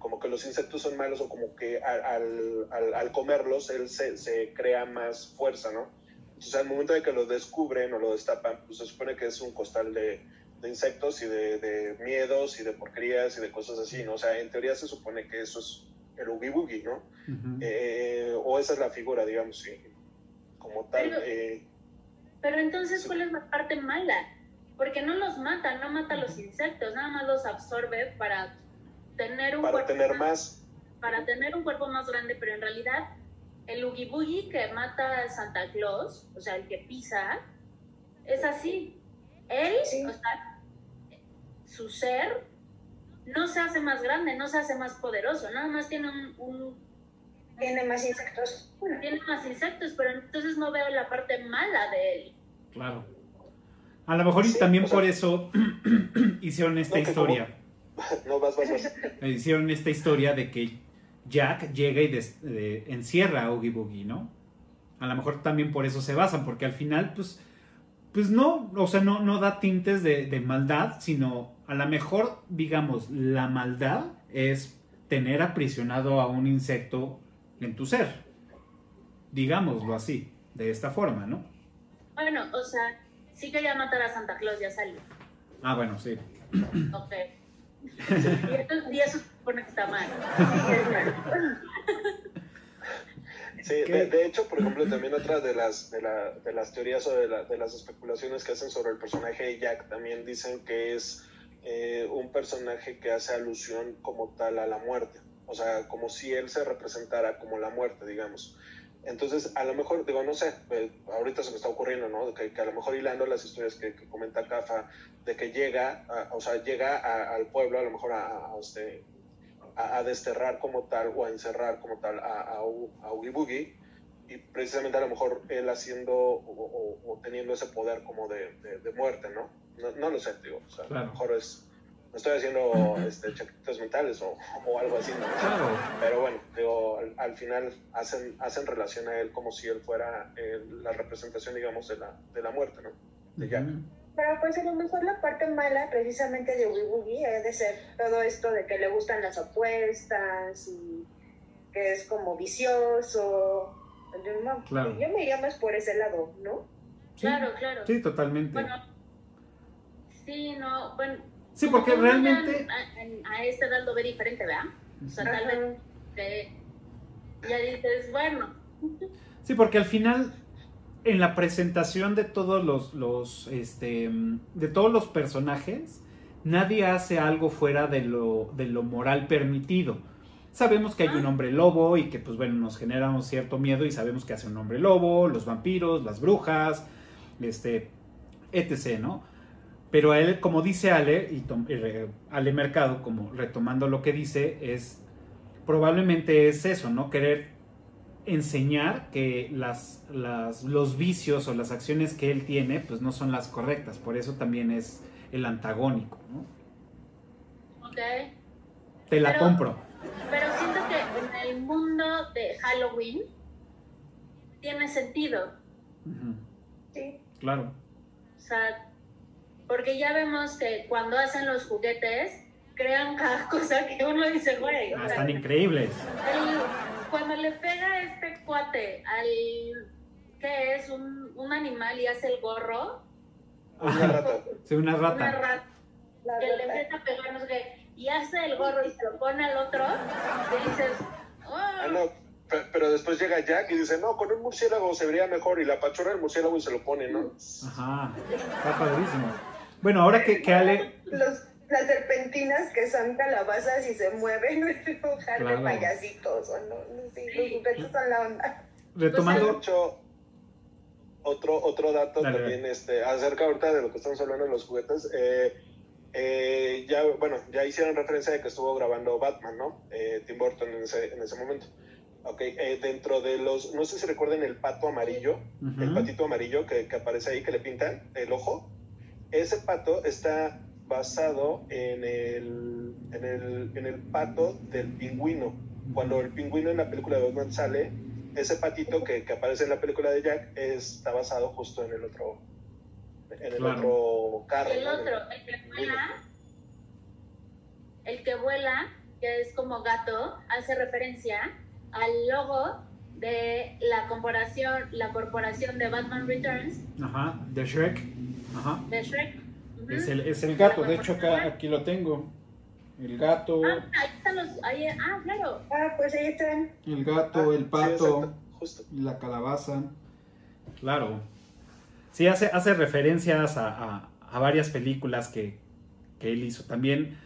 Speaker 4: como que los insectos son malos o como que al, al, al comerlos él se, se, crea más fuerza, ¿no? Entonces, al momento de que lo descubren o lo destapan, pues se supone que es un costal de, insectos y de, miedos y de porquerías y de cosas así, ¿no? O sea, en teoría se supone que eso es el Oogie Boogie, ¿no? Eh, o esa es la figura, digamos, sí, como tal.
Speaker 3: Pero,
Speaker 4: eh,
Speaker 3: pero entonces, ¿cuál es la parte mala? Porque no los mata, no mata a los insectos, nada más los absorbe para tener un
Speaker 4: para tener más,
Speaker 3: Para tener un cuerpo más grande, pero en realidad el Oogie Boogie que mata a Santa Claus, o sea, el que pisa, es así. Él, o sea, su ser no se hace más grande, no se hace más poderoso, nada más tiene un,
Speaker 5: Tiene más insectos.
Speaker 3: Tiene más insectos, pero entonces no veo la parte mala de él.
Speaker 1: Claro. A lo mejor y también por eso hicieron esta historia.
Speaker 4: No, vas, vas, vas.
Speaker 1: Hicieron esta historia de que Jack llega y encierra a Oogie Boogie, ¿no? A lo mejor también por eso se basan, porque al final, pues, pues no, o sea, no, no da tintes de, de maldad, sino a lo mejor, digamos, la maldad es tener aprisionado a un insecto en tu ser. Digámoslo así, de esta forma, ¿no?
Speaker 3: Bueno, o sea, sí quería matar a Santa Claus, ya salió.
Speaker 1: Ah, bueno, sí.
Speaker 3: Ok. Y, que está mal.
Speaker 4: Sí, de, hecho, por ejemplo, también otra de las, de, la, de las teorías o de, de, las especulaciones que hacen sobre el personaje de Jack también dicen que es eh, un personaje que hace alusión como tal a la muerte. O sea, como si él se representara como la muerte, digamos. Entonces, a lo mejor, digo, no sé, ahorita se me está ocurriendo, ¿no? Que, a lo mejor hilando las historias que, comenta Cafa, de que llega, o sea, llega al pueblo a lo mejor a, este, a, desterrar como tal o a encerrar como tal a, a, Oogie Boogie, y precisamente a lo mejor él haciendo o, teniendo ese poder como de, de, muerte, ¿no? ¿no? ¿no? lo sé, digo, o sea, a lo mejor es no estoy haciendo este, chaquetas mentales o, o, algo así, ¿no? Pero bueno, digo, al, final hacen, hacen relación a él como si él fuera eh, la representación, digamos, de la, de la muerte, ¿no? De Jack.
Speaker 5: Pero pues a lo mejor la parte mala precisamente de Wee Boogie es de ser todo esto de que le gustan las apuestas y que es como vicioso. Yo, yo me iría más por ese lado, ¿no?
Speaker 3: Claro, claro.
Speaker 1: Sí, totalmente.
Speaker 3: Bueno, sí, no, bueno,
Speaker 1: Sí, porque realmente...
Speaker 3: A, este esta edad lo ve diferente, ¿verdad? O sea, tal vez ya dices, bueno.
Speaker 1: Sí, porque al final, en la presentación de todos los, los, este, de todos los personajes, nadie hace algo fuera de lo, de lo moral permitido. Sabemos que hay un ah. hombre lobo y que, pues bueno, nos genera un cierto miedo y sabemos que hace un hombre lobo, los vampiros, las brujas, este, etc., ¿no? Pero a él, como dice Ale, y Ale Mercado, como retomando lo que dice, es probablemente es eso, ¿no? Querer enseñar que las, las, los vicios o las acciones que él tiene, pues no son las correctas. Por eso también es el antagónico, ¿no?
Speaker 3: Ok.
Speaker 1: Te la compro.
Speaker 3: Pero siento que en el mundo de Halloween tiene sentido.
Speaker 5: Sí.
Speaker 1: Claro.
Speaker 3: O sea, porque ya vemos que cuando hacen los juguetes, crean cada cosa que uno dice, güey.
Speaker 1: Ah, están increíbles.
Speaker 3: cuando le pega este cuate al. ¿Qué es? Un, un animal y hace el gorro.
Speaker 4: Una rata.
Speaker 1: Sí, una rata.
Speaker 3: Una rata. que le empieza a pegar, no sé qué. Y hace el gorro y se lo pone al otro. Y dices. Oh.
Speaker 4: Ah, no. Pero después llega Jack y dice, no, con un murciélago se vería mejor. Y la pachorra del murciélago y se lo pone, ¿no?
Speaker 1: Ajá. Está padrísimo. Bueno, ahora que, que Ale...
Speaker 5: Los, las serpentinas que son calabazas y se mueven, un de payasitos, o no, sí, los juguetes son la onda.
Speaker 1: Retomando...
Speaker 4: Otro, otro dato también este, acerca ahorita de lo que estamos hablando de los juguetes. Eh, eh, ya, bueno, ya hicieron referencia de que estuvo grabando Batman, ¿no? Eh, Tim Burton en ese, en ese momento. Ok, dentro de los, no sé si recuerden el pato amarillo, el patito amarillo que, que, aparece ahí, que le pintan el ojo ese pato está basado en el, en el, en el pato del pingüino. Cuando el pingüino en la película de Batman sale, ese patito que, que, aparece en la película de Jack está basado justo en el otro en el otro carro.
Speaker 3: El otro, el que vuela, el que vuela, que es como gato, hace referencia al logo de la corporación, la corporación de Batman Returns.
Speaker 1: Ajá, de Shrek.
Speaker 3: Ajá. De Shrek.
Speaker 1: es, el, es el gato, de hecho acá, aquí lo tengo. El gato.
Speaker 3: Ah, ahí están los. Ahí, ah, claro.
Speaker 5: Ah, pues ahí están.
Speaker 1: El gato, ah, el pato, y la calabaza. Claro. Sí, hace, hace referencias a, a, a varias películas que, que, él hizo. También.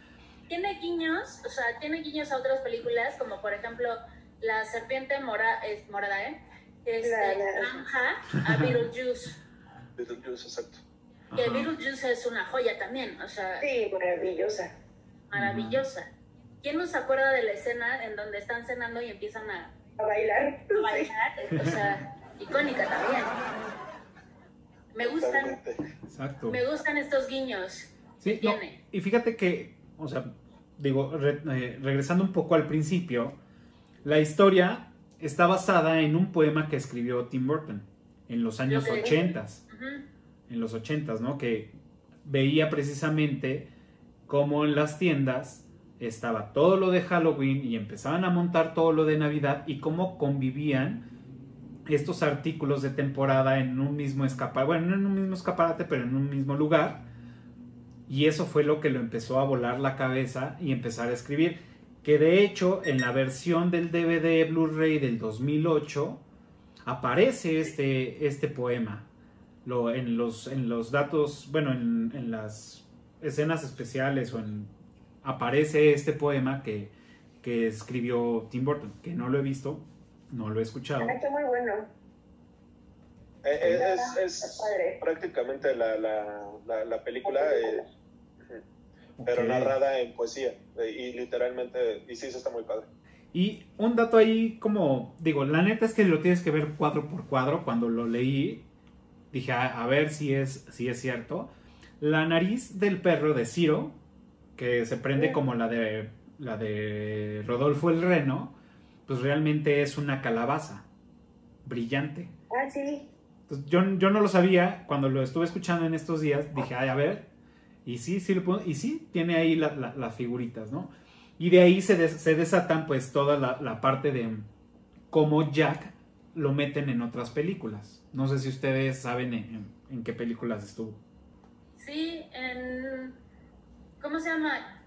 Speaker 3: Tiene guiños, o sea, tiene guiños a otras películas, como por ejemplo La Serpiente mora, es morada, ¿eh? Este, Granja a Beetlejuice.
Speaker 4: Beetlejuice, exacto.
Speaker 3: Que Beetlejuice es una joya también, o sea.
Speaker 5: Sí, maravillosa.
Speaker 3: Maravillosa. ¿Quién nos acuerda de la escena en donde están cenando y empiezan a
Speaker 5: A bailar.
Speaker 3: A bailar, o sea, icónica también. Me gustan. Exacto. Me gustan estos guiños.
Speaker 1: Sí, y fíjate que, o sea, digo, eh, regresando un poco al principio, la historia está basada en un poema que escribió Tim Burton en los años 80. En los 80, ¿no? Que veía precisamente cómo en las tiendas estaba todo lo de Halloween y empezaban a montar todo lo de Navidad y cómo convivían estos artículos de temporada en un mismo escaparate, bueno, no en un mismo escaparate, pero en un mismo lugar. Y eso fue lo que lo empezó a volar la cabeza y empezar a escribir. Que de hecho en la versión del DVD Blu-ray del 2008 aparece este, este poema. Lo, en, los, en los datos, bueno, en, en las escenas especiales o en aparece este poema que, que escribió Tim Burton, que no lo he visto, no lo he escuchado.
Speaker 5: Está muy bueno.
Speaker 4: Eh, eh, es, es, prácticamente la, la, la, película, eh, pero narrada en poesía y literalmente, y sí, eso está muy padre.
Speaker 1: Y un dato ahí como, digo, la neta es que lo tienes que ver cuadro por cuadro. Cuando lo leí, dije, a, ver si es, si es cierto. La nariz del perro de Ciro, que se prende como la de, la de Rodolfo el Reno, pues realmente es una calabaza brillante.
Speaker 5: Ah, sí.
Speaker 1: yo, yo no lo sabía, cuando lo estuve escuchando en estos días, dije, ay, a ver, y sí, sí, y sí, tiene ahí las figuritas, ¿no? Y de ahí se, se desatan pues toda la, parte de cómo Jack lo meten en otras películas. No sé si ustedes saben en, qué películas estuvo.
Speaker 3: Sí, en... ¿Cómo se llama?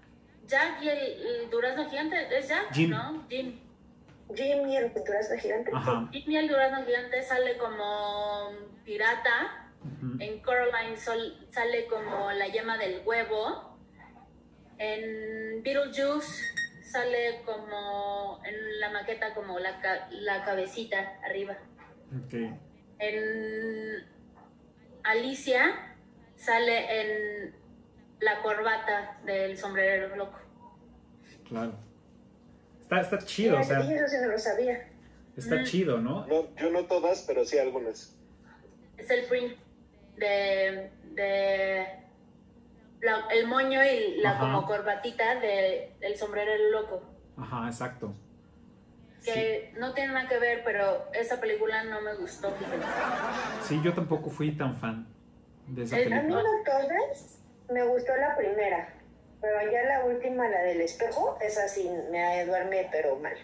Speaker 3: Jack y el, durazno gigante. ¿Es Jack? ¿No? Jim.
Speaker 5: Jim y el durazno gigante.
Speaker 3: Jim y el durazno gigante sale como pirata. En Coraline sale como la yema del huevo. En Beetlejuice sale como en la maqueta como la, la cabecita arriba. En Alicia sale en la corbata del sombrerero loco.
Speaker 1: Claro. Está, está chido, o sea.
Speaker 5: Eso sí no lo sabía.
Speaker 1: Está chido, ¿no?
Speaker 4: ¿no? Yo no todas, pero sí algunas.
Speaker 3: Es el print de, de el moño y la como corbatita de, del sombrero loco.
Speaker 1: Ajá, exacto.
Speaker 3: Que no tiene nada que ver, pero esa película no me gustó.
Speaker 1: Sí, yo tampoco fui tan fan de esa película. A mí
Speaker 5: no todas me gustó la primera, pero ya la última, la del espejo, esa sí me duerme, pero mal.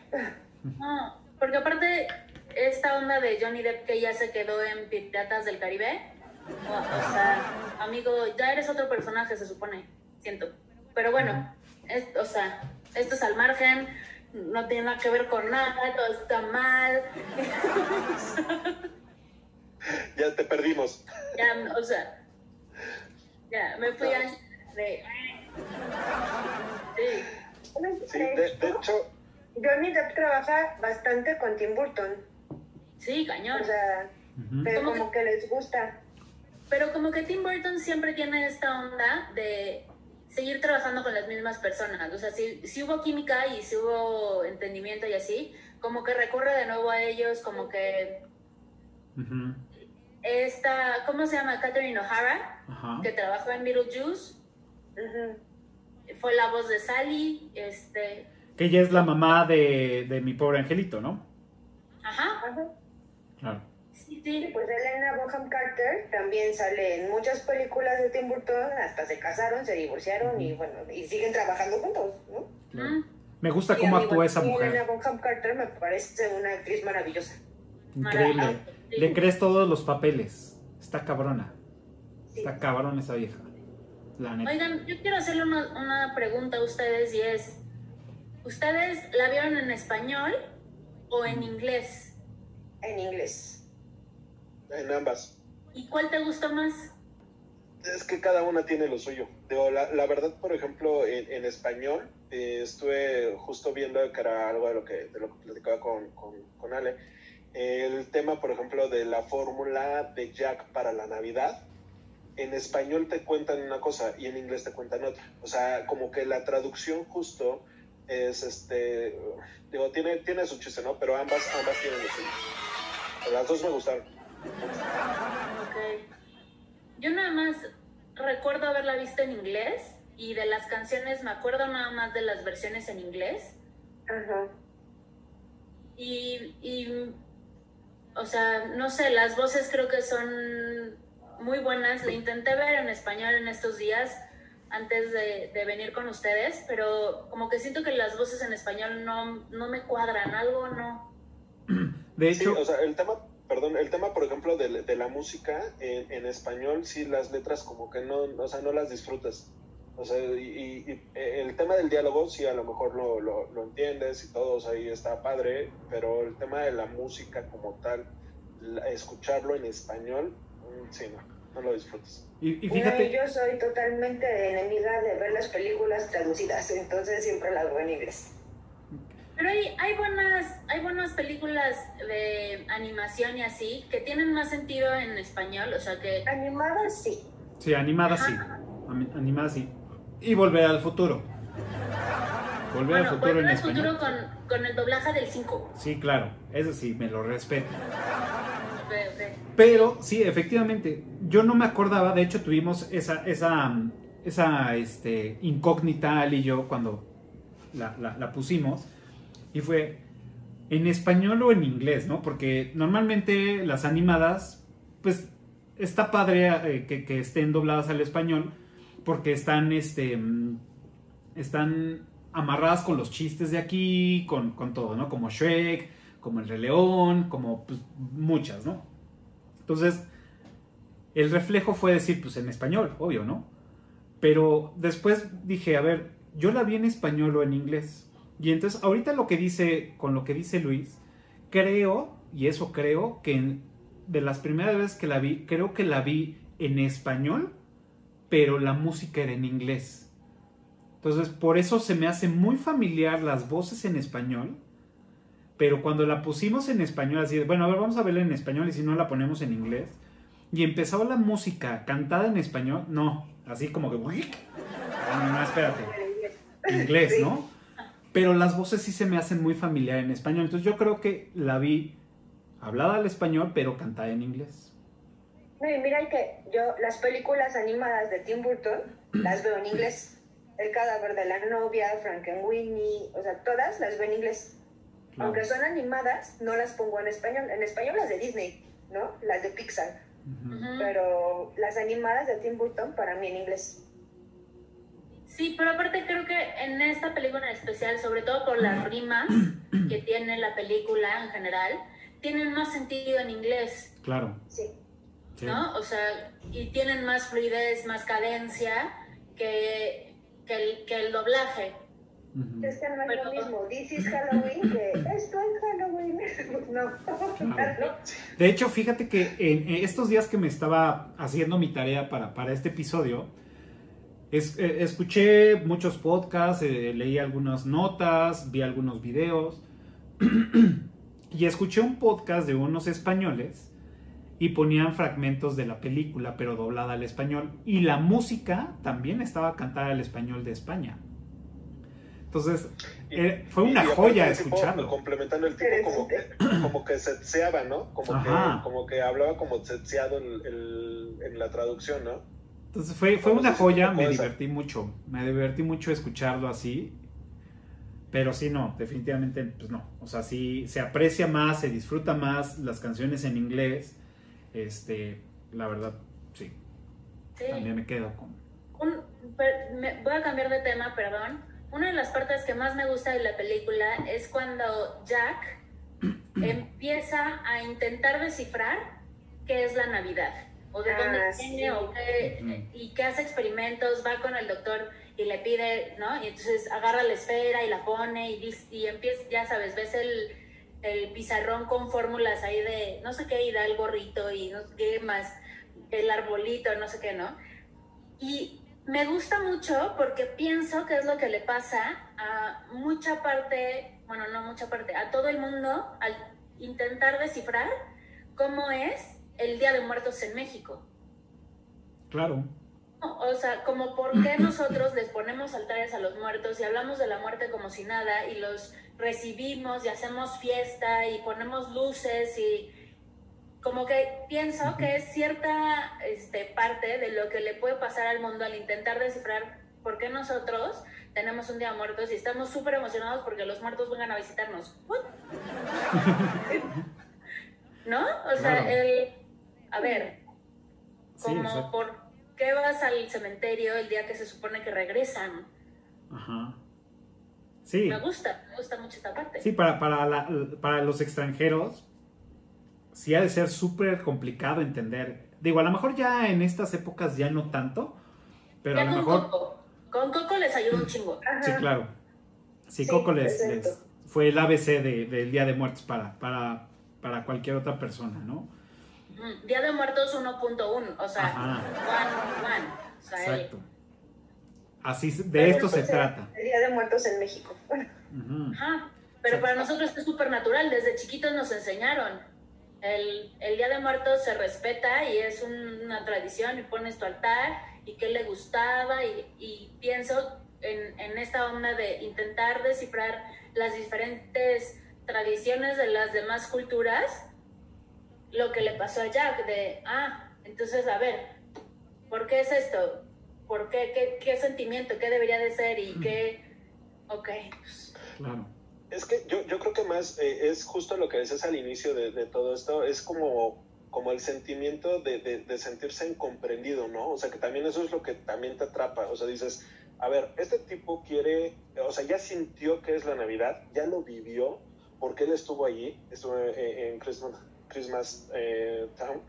Speaker 3: No, porque aparte, esta onda de Johnny Depp que ya se quedó en Piratas del Caribe, o, sea, amigo, ya eres otro personaje, se supone, siento. Pero bueno, o sea, esto es al margen, no tiene nada que ver con nada, todo está mal.
Speaker 4: ya te perdimos.
Speaker 3: Ya, o sea, ya, me fui a... De...
Speaker 4: Sí. sí de, hecho...
Speaker 5: Johnny Depp trabaja bastante con Tim Burton.
Speaker 3: Sí, cañón.
Speaker 5: O sea, pero como que les gusta.
Speaker 3: Pero como que Tim Burton siempre tiene esta onda de seguir trabajando con las mismas personas. O sea, si, si hubo química y si hubo entendimiento y así, como que recurre de nuevo a ellos, como que... Esta, ¿cómo se llama? Catherine O'Hara, que trabajó en Beetlejuice. Fue la voz de Sally. Este...
Speaker 1: Que ella es la mamá de, de mi pobre angelito, ¿no?
Speaker 3: Ajá.
Speaker 1: Claro.
Speaker 5: Sí, sí, pues Elena Bonham Carter también sale en muchas películas de Tim Burton, hasta se casaron, se divorciaron y bueno, y siguen trabajando juntos, ¿no?
Speaker 1: Me gusta cómo actúa esa mujer.
Speaker 5: Elena Bonham Carter me parece una actriz maravillosa.
Speaker 1: Increíble. Le crees todos los papeles. Está cabrona. Está cabrón esa vieja.
Speaker 3: Oigan, yo quiero hacerle una, una pregunta a ustedes y es, ¿ustedes la vieron en español o en inglés?
Speaker 5: En inglés.
Speaker 4: En ambas.
Speaker 3: ¿Y cuál te gustó más?
Speaker 4: Es que cada una tiene lo suyo. Digo, la, la verdad, por ejemplo, en, en español, eh, estuve justo viendo que era algo de lo que, de lo que platicaba con, con, con Ale. El tema, por ejemplo, de la fórmula de Jack para la Navidad. En español te cuentan una cosa y en inglés te cuentan otra. O sea, como que la traducción justo es este, digo, tiene, tiene su chiste, ¿no? Pero ambas, ambas tienen lo suyo. Las dos me gustaron.
Speaker 3: Ok. Yo nada más recuerdo haberla visto en inglés y de las canciones me acuerdo nada más de las versiones en inglés.
Speaker 5: Ajá.
Speaker 3: Y, y, o sea, no sé, las voces creo que son muy buenas. Le intenté ver en español en estos días antes de, de venir con ustedes, pero como que siento que las voces en español no, no me cuadran, algo no.
Speaker 1: De
Speaker 4: Sí,
Speaker 1: hecho,
Speaker 4: o sea, el tema, perdón, el tema, por ejemplo, de, de la música en, en español, sí, las letras como que no, o sea, no las disfrutas. O sea, y, y- y el tema del diálogo, sí, a lo mejor lo, lo, lo entiendes y todo, o sea, ahí está padre, pero el tema de la música como tal, la- escucharlo en español, mm, sí, no, no lo disfrutas.
Speaker 1: y, y
Speaker 5: No,
Speaker 1: fíjate,
Speaker 5: y yo soy totalmente enemiga de ver las películas traducidas, entonces siempre las veo en inglés.
Speaker 3: Pero hay, hay, buenas, hay buenas películas de animación y así que tienen más sentido en español, o sea que...
Speaker 5: Animadas sí.
Speaker 1: sí, animada sí. Ami- Animada sí. Y volver al futuro. Volver al futuro
Speaker 3: Volver
Speaker 1: en
Speaker 3: al
Speaker 1: español.
Speaker 3: futuro con, con el doblaje del 5.
Speaker 1: Sí, claro. Eso sí, me lo respeto. Pero sí, efectivamente, yo no me acordaba, de hecho tuvimos esa, esa, esa este, incógnita, Ali y yo, cuando la, la- la pusimos, y fue en español o en inglés, ¿no? Porque normalmente las animadas, pues está padre eh, que, que estén dobladas al español, porque están, este, mm, están amarradas con los chistes de aquí, con, con todo, ¿no? Como Shrek, como El Rey León, como pues, muchas, ¿no? Entonces, el reflejo fue decir, pues en español, obvio, ¿no? Pero después dije, a ver, yo la vi en español o en inglés. Y entonces, ahorita lo que dice, con lo que dice Luis, creo, y eso creo, que en- de las primeras veces que la vi, creo que la vi en español, pero la música era en inglés. Entonces, por eso se me hace muy familiar las voces en español, pero cuando la pusimos en español, así bueno, a ver, vamos a verla en español y si no la ponemos en inglés, y empezó la música cantada en español, no, así como que, uy, no, no, espérate, inglés. ¿no? Pero las voces sí se me hacen muy familiar en español, entonces yo creo que la vi hablada al español, pero cantada en inglés.
Speaker 5: No, y mira que yo las películas animadas de Tim Burton las veo en inglés. El cadáver de la novia, Frankenweenie, o sea, todas las veo en inglés.
Speaker 1: Claro.
Speaker 5: Aunque son animadas, no las pongo en español. En español las de Disney, ¿no? Las de Pixar.
Speaker 1: Ujú.
Speaker 3: Ujú.
Speaker 5: Pero las animadas de Tim Burton para mí en inglés.
Speaker 3: Sí, pero aparte creo que en esta película en especial, sobre todo por las rimas que tiene la película en general, tienen más sentido en inglés,
Speaker 1: Claro.
Speaker 5: Sí.
Speaker 1: sí.
Speaker 3: ¿no? O sea, y tienen más fluidez, más cadencia que, que, el, que el doblaje.
Speaker 5: Es que no es
Speaker 3: Pero-
Speaker 5: lo mismo. This is Halloween que esto es Halloween. no.
Speaker 1: Claro. De hecho, fíjate que en en estos días que me estaba haciendo mi tarea para, para este episodio, es- eh, escuché muchos podcasts, eh, leí algunas notas, vi algunos videos y escuché un podcast de unos españoles y ponían fragmentos de la película pero doblada al español y la música también estaba cantada al español de España. Entonces,
Speaker 4: Y-
Speaker 1: eh, fue una
Speaker 4: y
Speaker 1: joya
Speaker 4: tipo,
Speaker 1: escucharlo.
Speaker 4: Complementando el tipo como que, como que setseaba, ¿no? Como que, como que hablaba como setseado en la traducción, ¿no?
Speaker 1: Entonces fue, fue una joya, me divertí mucho, me divertí mucho escucharlo así, pero sí, no, definitivamente, pues no, o sea, sí, se aprecia más, se disfruta más las canciones en inglés, este, la verdad, sí,
Speaker 3: Sí.
Speaker 1: también me quedo con...
Speaker 3: Un- per- me- voy a cambiar de tema, perdón. Una de las partes que más me gusta de la película es cuando Jack empieza a intentar descifrar qué es la Navidad o de
Speaker 5: Ah,
Speaker 3: dónde
Speaker 5: sí.
Speaker 3: viene o qué, y que hace experimentos, va con el doctor y le pide, ¿no? Y entonces agarra la esfera y la pone y, y empieza, ya sabes, ves el, el pizarrón con fórmulas ahí de no sé qué y da el gorrito y no sé qué más, el arbolito, no sé qué, ¿no? Y me gusta mucho porque pienso que es lo que le pasa a mucha parte, bueno, no mucha parte, a todo el mundo al intentar descifrar cómo es el Día de Muertos en México.
Speaker 1: Claro,
Speaker 3: O sea, como por qué nosotros les ponemos altares a los muertos y hablamos de la muerte como si nada y los recibimos y hacemos fiesta y ponemos luces y como que pienso que es cierta este, parte de lo que le puede pasar al mundo al intentar descifrar por qué nosotros tenemos un día de muertos y estamos súper emocionados porque los muertos vengan a visitarnos. ¿No? O sea, el... A ver, como por qué vas al cementerio el día que se supone que regresan. Ajá.
Speaker 1: Sí.
Speaker 3: Me gusta, me gusta mucho esta parte.
Speaker 1: Sí, para, para, para los extranjeros, sí ha de ser súper complicado entender. Digo, a lo mejor ya en estas épocas ya no tanto, pero a lo mejor...
Speaker 3: Coco. Con Coco les ayuda un chingo.
Speaker 1: Sí, claro. Sí, Coco les, fue el ABC del Día de Muertos para, para, para cualquier otra persona, ¿no?
Speaker 3: Día de Muertos 1.1, o sea, one, one. O sea, Exacto.
Speaker 1: Así, de esto se trata.
Speaker 5: El Día de Muertos en México.
Speaker 3: Ajá. Pero para nosotros es súper natural, desde chiquitos nos enseñaron. El, el, Día de Muertos se respeta y es una tradición y pones tu altar y qué le gustaba y, y pienso en, en, esta onda de intentar descifrar las diferentes tradiciones de las demás culturas lo que le pasó a Jack, de, ah, entonces, a ver, ¿por qué es esto? ¿Por qué? ¿Qué, qué sentimiento? ¿Qué debería de ser? ¿Y qué? Ok. Pues.
Speaker 1: Claro.
Speaker 4: Es que yo, yo creo que más eh, es justo lo que dices al inicio de, de, todo esto, es como, como el sentimiento de, de, sentirse incomprendido, ¿no? O sea, que también eso es lo que también te atrapa, o sea, dices, a ver, este tipo quiere, o sea, ya sintió que es la Navidad, ya lo vivió, porque él estuvo allí, estuvo en, en Christmas, Christmas eh, Town,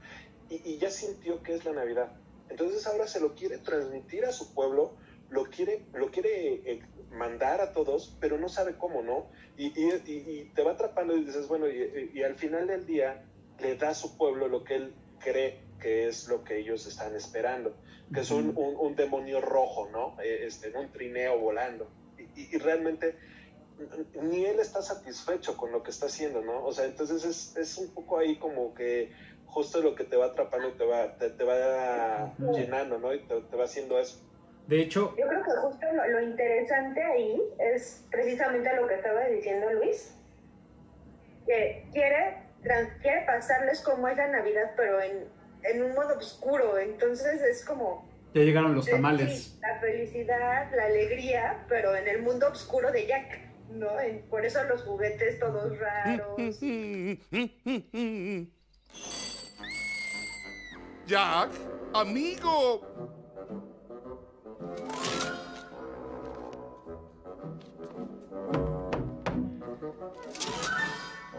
Speaker 4: y, ya sintió que es la Navidad. Entonces ahora se lo quiere transmitir a su pueblo, lo quiere, lo quiere eh, mandar a todos, pero no sabe cómo, ¿no? Y, y, te va atrapando y dices, bueno, y, al final del día le da a su pueblo lo que él cree que es lo que ellos están esperando, que es un, un, demonio rojo, ¿no? Eh, este, un trineo volando. y realmente ni él está satisfecho con lo que está haciendo, ¿no? O sea, entonces es, es un poco ahí como que justo lo que te va atrapando te va, te, va llenando, ¿no? Y te, va haciendo eso.
Speaker 1: De hecho...
Speaker 5: Yo creo que justo lo, interesante ahí es precisamente lo que estaba diciendo Luis, que quiere, quiere pasarles como es la Navidad, pero en, en un modo oscuro, entonces es como...
Speaker 1: Ya llegaron los tamales.
Speaker 5: la felicidad, la alegría, pero en el mundo oscuro de Jack. ¿No? Por eso los juguetes todos raros.
Speaker 2: Jack, amigo.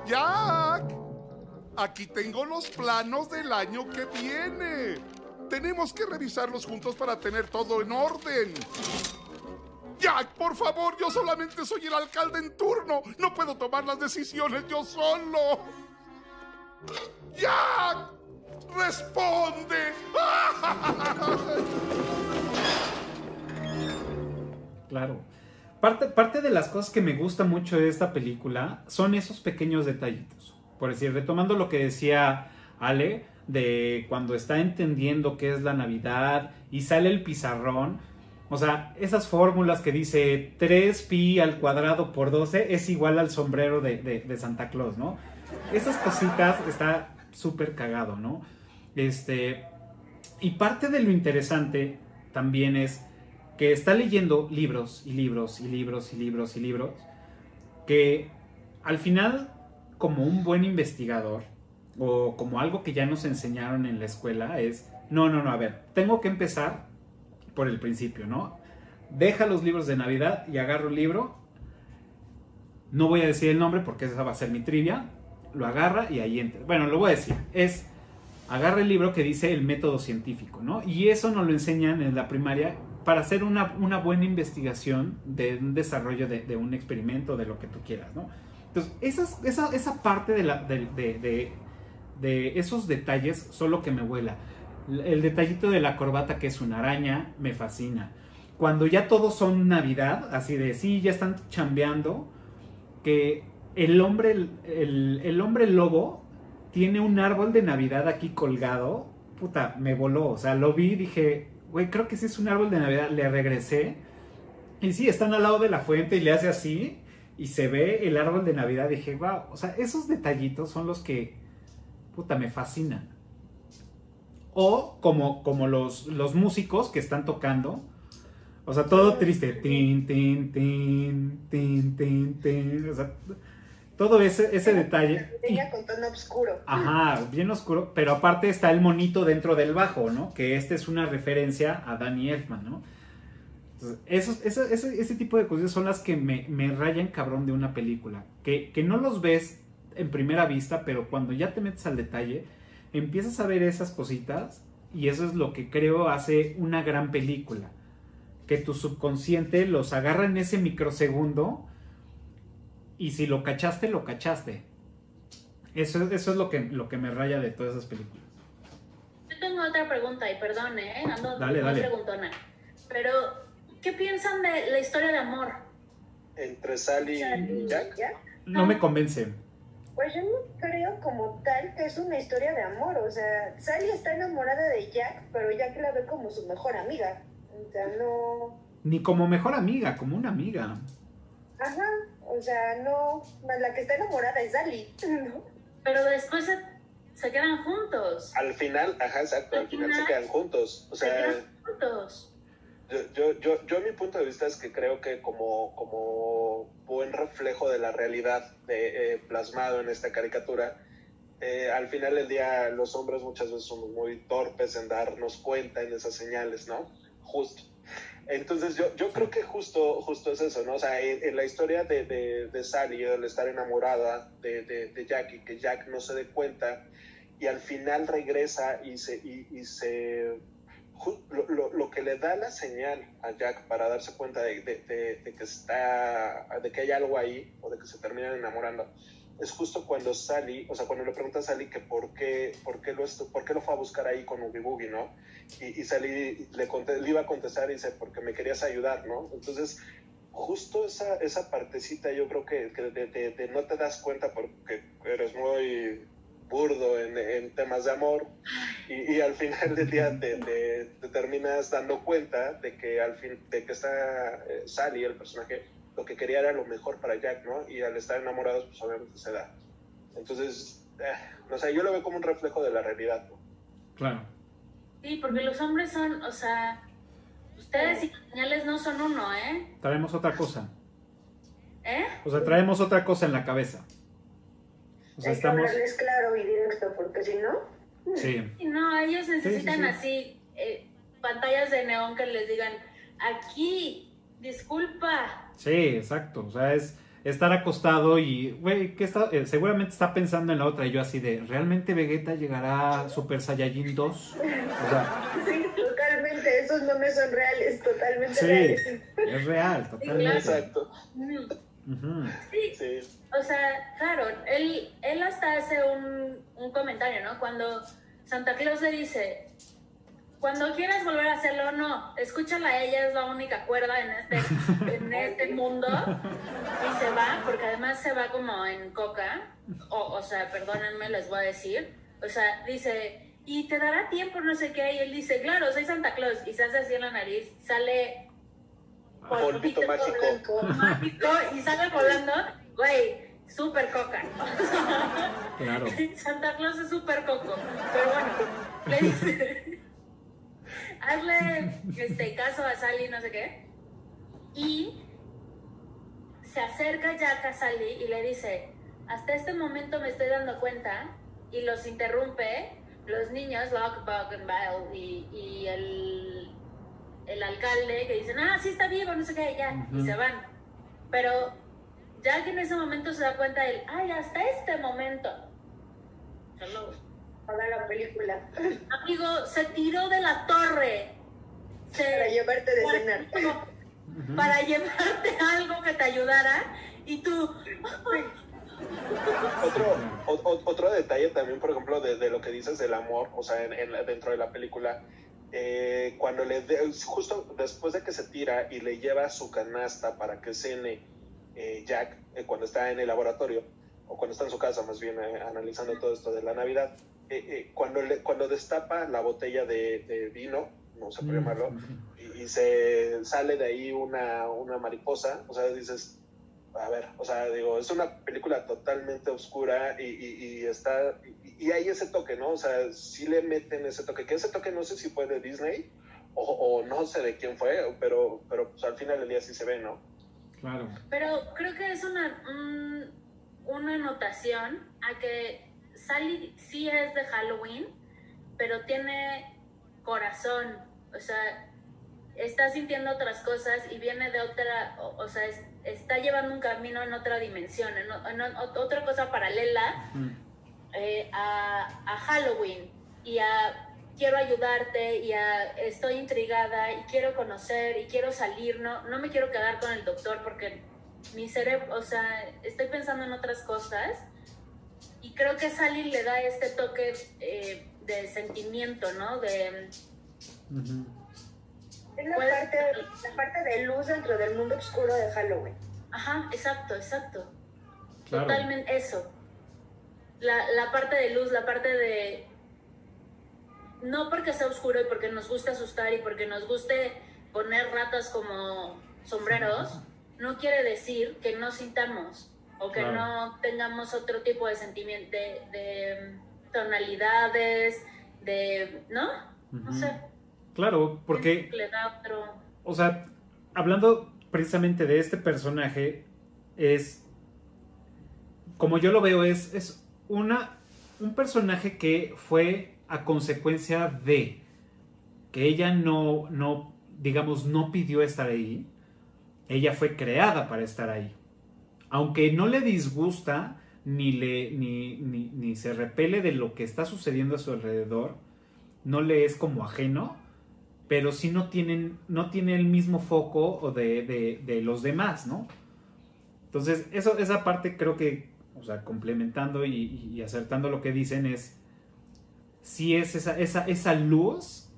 Speaker 2: Jack, aquí tengo los planos del año que viene. Tenemos que revisarlos juntos para tener todo en orden. Jack, por favor, yo solamente soy el alcalde en turno. No puedo tomar las decisiones yo solo. Jack, responde.
Speaker 1: Claro. Parte, parte de las cosas que me gusta mucho de esta película son esos pequeños detallitos. Por decir, retomando lo que decía Ale, de cuando está entendiendo qué es la Navidad y sale el pizarrón o sea, esas fórmulas que dice 3pi al cuadrado por 12 es igual al sombrero de, Santa Claus, ¿no? Esas cositas está súper cagado, ¿no? Este, y parte de lo interesante también es que está leyendo libros y libros y libros y libros y libros que al final, como un buen investigador o como algo que ya nos enseñaron en la escuela, es, no, no, no, a ver, tengo que empezar por el principio, ¿no? Deja los libros de Navidad y agarra un libro. No voy a decir el nombre porque esa va a ser mi trivia. Lo agarra y ahí entra. Bueno, lo voy a decir. Es agarra el libro que dice el método científico, ¿no? Y eso nos lo enseñan en la primaria para hacer una, buena investigación de un desarrollo de, un experimento, de lo que tú quieras, ¿no? Entonces, esa, parte de, esos detalles son lo que me vuela. El detallito de la corbata que es una araña me fascina. Cuando ya todos son Navidad, así de sí, ya están chambeando, que el hombre, el, hombre lobo tiene un árbol de Navidad aquí colgado. Puta, me voló. O sea, lo vi y dije, güey, creo que sí es un árbol de Navidad. Le regresé. Y sí, están al lado de la fuente y le hace así. Y se ve el árbol de Navidad. Dije, wow. O sea, esos detallitos son los que, puta, me fascinan. O como, como los, los músicos que están tocando. O sea, todo triste. Tin, tin, tin, tin, tin, tin. O sea, todo ese, ese detalle.
Speaker 5: Con tono oscuro.
Speaker 1: Ajá, bien oscuro. Pero aparte está el monito dentro del bajo, ¿no? Que este es una referencia a Danny Elfman, ¿no? Entonces, esos, ese, ese, ese, tipo de cosas son las que me, me rayan cabrón de una película. Que, que no los ves en primera vista, pero cuando ya te metes al detalle, empiezas a ver esas cositas y eso es lo que creo hace una gran película. Que tu subconsciente los agarra en ese microsegundo y si lo cachaste, lo cachaste. Eso, eso es lo que, lo que me raya de todas esas películas.
Speaker 3: Yo tengo otra pregunta y perdón, ¿eh? Ando
Speaker 1: dale, dale.
Speaker 3: preguntona. Pero, ¿qué piensan de la historia de amor?
Speaker 4: ¿Entre Sally y Jack?
Speaker 1: No me convence.
Speaker 5: Pues yo no creo como tal que es una historia de amor. O sea, Sally está enamorada de Jack, pero Jack la ve como su mejor amiga. O sea, no.
Speaker 1: Ni como mejor amiga, como una amiga.
Speaker 5: Ajá, o sea, no. La que está enamorada es Sally, ¿no?
Speaker 3: Pero después se, se quedan juntos.
Speaker 4: Al final, ajá, exacto, al, al final, final, se quedan juntos. O sea,
Speaker 3: se quedan juntos.
Speaker 4: Yo, yo, yo, yo, mi punto de vista es que creo que como, como buen reflejo de la realidad de, eh, plasmado en esta caricatura, eh, al final del día los hombres muchas veces somos muy torpes en darnos cuenta en esas señales, ¿no? Justo. Entonces yo, yo creo que justo, justo es eso, ¿no? O sea, en, en la historia de, de, de Sally, el estar enamorada de, de, de Jack y que Jack no se dé cuenta y al final regresa y se... Y, y se lo, lo, lo, que le da la señal a Jack para darse cuenta de, de, de, que está, de que hay algo ahí o de que se terminan enamorando, es justo cuando Sally, o sea, cuando le pregunta a Sally que por qué, por qué, lo, por qué lo fue a buscar ahí con Oogie Boogie, ¿no? Y, y Sally le, le, iba a contestar y dice, porque me querías ayudar, ¿no? Entonces, justo esa, esa partecita yo creo que, que de, no te das cuenta porque eres muy burdo en, en, temas de amor y, y, al final del día te, te, te, terminas dando cuenta de que al fin de que está eh, Sally el personaje lo que quería era lo mejor para Jack no y al estar enamorados pues obviamente se da. Entonces eh, no sé yo lo veo como un reflejo de la realidad ¿no?
Speaker 1: claro.
Speaker 3: Sí porque los hombres son o sea ustedes y señales no son uno eh
Speaker 1: traemos otra cosa.
Speaker 3: Eh
Speaker 1: o sea traemos otra cosa en la cabeza
Speaker 5: o sea, Hay estamos... que hablarles claro y directo, porque si no...
Speaker 1: Sí.
Speaker 3: No, ellos necesitan sí, sí, sí. así eh, pantallas de neón que les digan, aquí, disculpa.
Speaker 1: Sí, exacto. O sea, es estar acostado y, güey, ¿qué está? Eh, seguramente está pensando en la otra. Y yo así de, ¿realmente Vegeta llegará a Super Saiyajin 2? O
Speaker 5: sea, sí, totalmente. Esos nombres son reales, totalmente
Speaker 1: sí,
Speaker 5: reales.
Speaker 1: Es real, totalmente.
Speaker 4: Exacto.
Speaker 3: Uh -huh. sí. sí. O sea, claro, él, él hasta hace un, un, comentario, ¿no? Cuando Santa Claus le dice, cuando quieras volver a hacerlo, no, escúchala a ella, es la única cuerda en este, en este mundo. Y se va, porque además se va como en coca, o, o sea, perdónenme, les voy a decir. O sea, dice, y te dará tiempo, no sé qué, y él dice, claro, soy Santa Claus, y se hace así en la nariz, sale...
Speaker 4: Polvito mágico.
Speaker 3: mágico. Y sale volando güey, súper coca.
Speaker 1: Claro.
Speaker 3: Santa Claus es súper coco. Pero bueno, le dice, hazle este, caso a Sally, no sé qué. Y se acerca Jack a Sally y le dice, hasta este momento me estoy dando cuenta, y los interrumpe, los niños, Locke, Bug y, y el, el alcalde, que dicen, ah, sí está vivo, no sé qué, ya, uh -huh. y se van. Pero Jack en ese momento se da cuenta de, ay, hasta este momento.
Speaker 5: Hello. Para la película.
Speaker 3: Amigo, se tiró de la torre.
Speaker 5: Se, para llevarte de
Speaker 3: para,
Speaker 5: cenar.
Speaker 3: Como, para llevarte algo que te ayudara y tú...
Speaker 4: otro, o, otro detalle también, por ejemplo, de, de, lo que dices del amor, o sea, en, en, dentro de la película, eh, cuando le de, justo después de que se tira y le lleva su canasta para que cene eh, Jack eh, cuando está en el laboratorio, o cuando está en su casa más bien eh, analizando todo esto de la Navidad, cuando, le, cuando destapa la botella de, de, vino, no sé por llamarlo, y, se sale de ahí una, una mariposa, o sea, dices, a ver, o sea, digo, es una película totalmente oscura y, y, está, y, hay ese toque, ¿no? O sea, sí le meten ese toque, que ese toque no sé si fue de Disney o, o no sé de quién fue, pero, pero pues, al final del día sí se ve, ¿no?
Speaker 1: Claro.
Speaker 3: Pero creo que es una, una anotación a que Sally sí es de Halloween, pero tiene corazón, o sea, está sintiendo otras cosas y viene de otra, o, sea, está llevando un camino en otra dimensión, en, otra cosa paralela eh, a, a, Halloween y a quiero ayudarte y a estoy intrigada y quiero conocer y quiero salir, no, no me quiero quedar con el doctor porque mi cerebro, o sea, estoy pensando en otras cosas y creo que Sally le da este toque eh, de sentimiento, ¿no? De...
Speaker 5: Es la parte, la parte de luz dentro del mundo oscuro de Halloween.
Speaker 3: Ajá, exacto, exacto. Totalmente eso. La, la parte de luz, la parte de... No porque sea oscuro y porque nos guste asustar y porque nos guste poner ratas como sombreros, no quiere decir que no sintamos o que no tengamos otro tipo de sentimiento, de, de tonalidades, de... ¿No? No sé.
Speaker 1: Claro, porque... O sea, hablando precisamente de este personaje, es... Como yo lo veo, es, es una, un personaje que fue a consecuencia de que ella no, no, digamos, no pidió estar ahí. Ella fue creada para estar ahí. Aunque no le disgusta ni, le, ni, ni, ni se repele de lo que está sucediendo a su alrededor, no le es como ajeno, pero sí no tienen, no tiene el mismo foco de, de, los demás, ¿no? Entonces, eso, esa parte creo que, o sea, complementando y, acertando lo que dicen es, sí es esa, esa, esa luz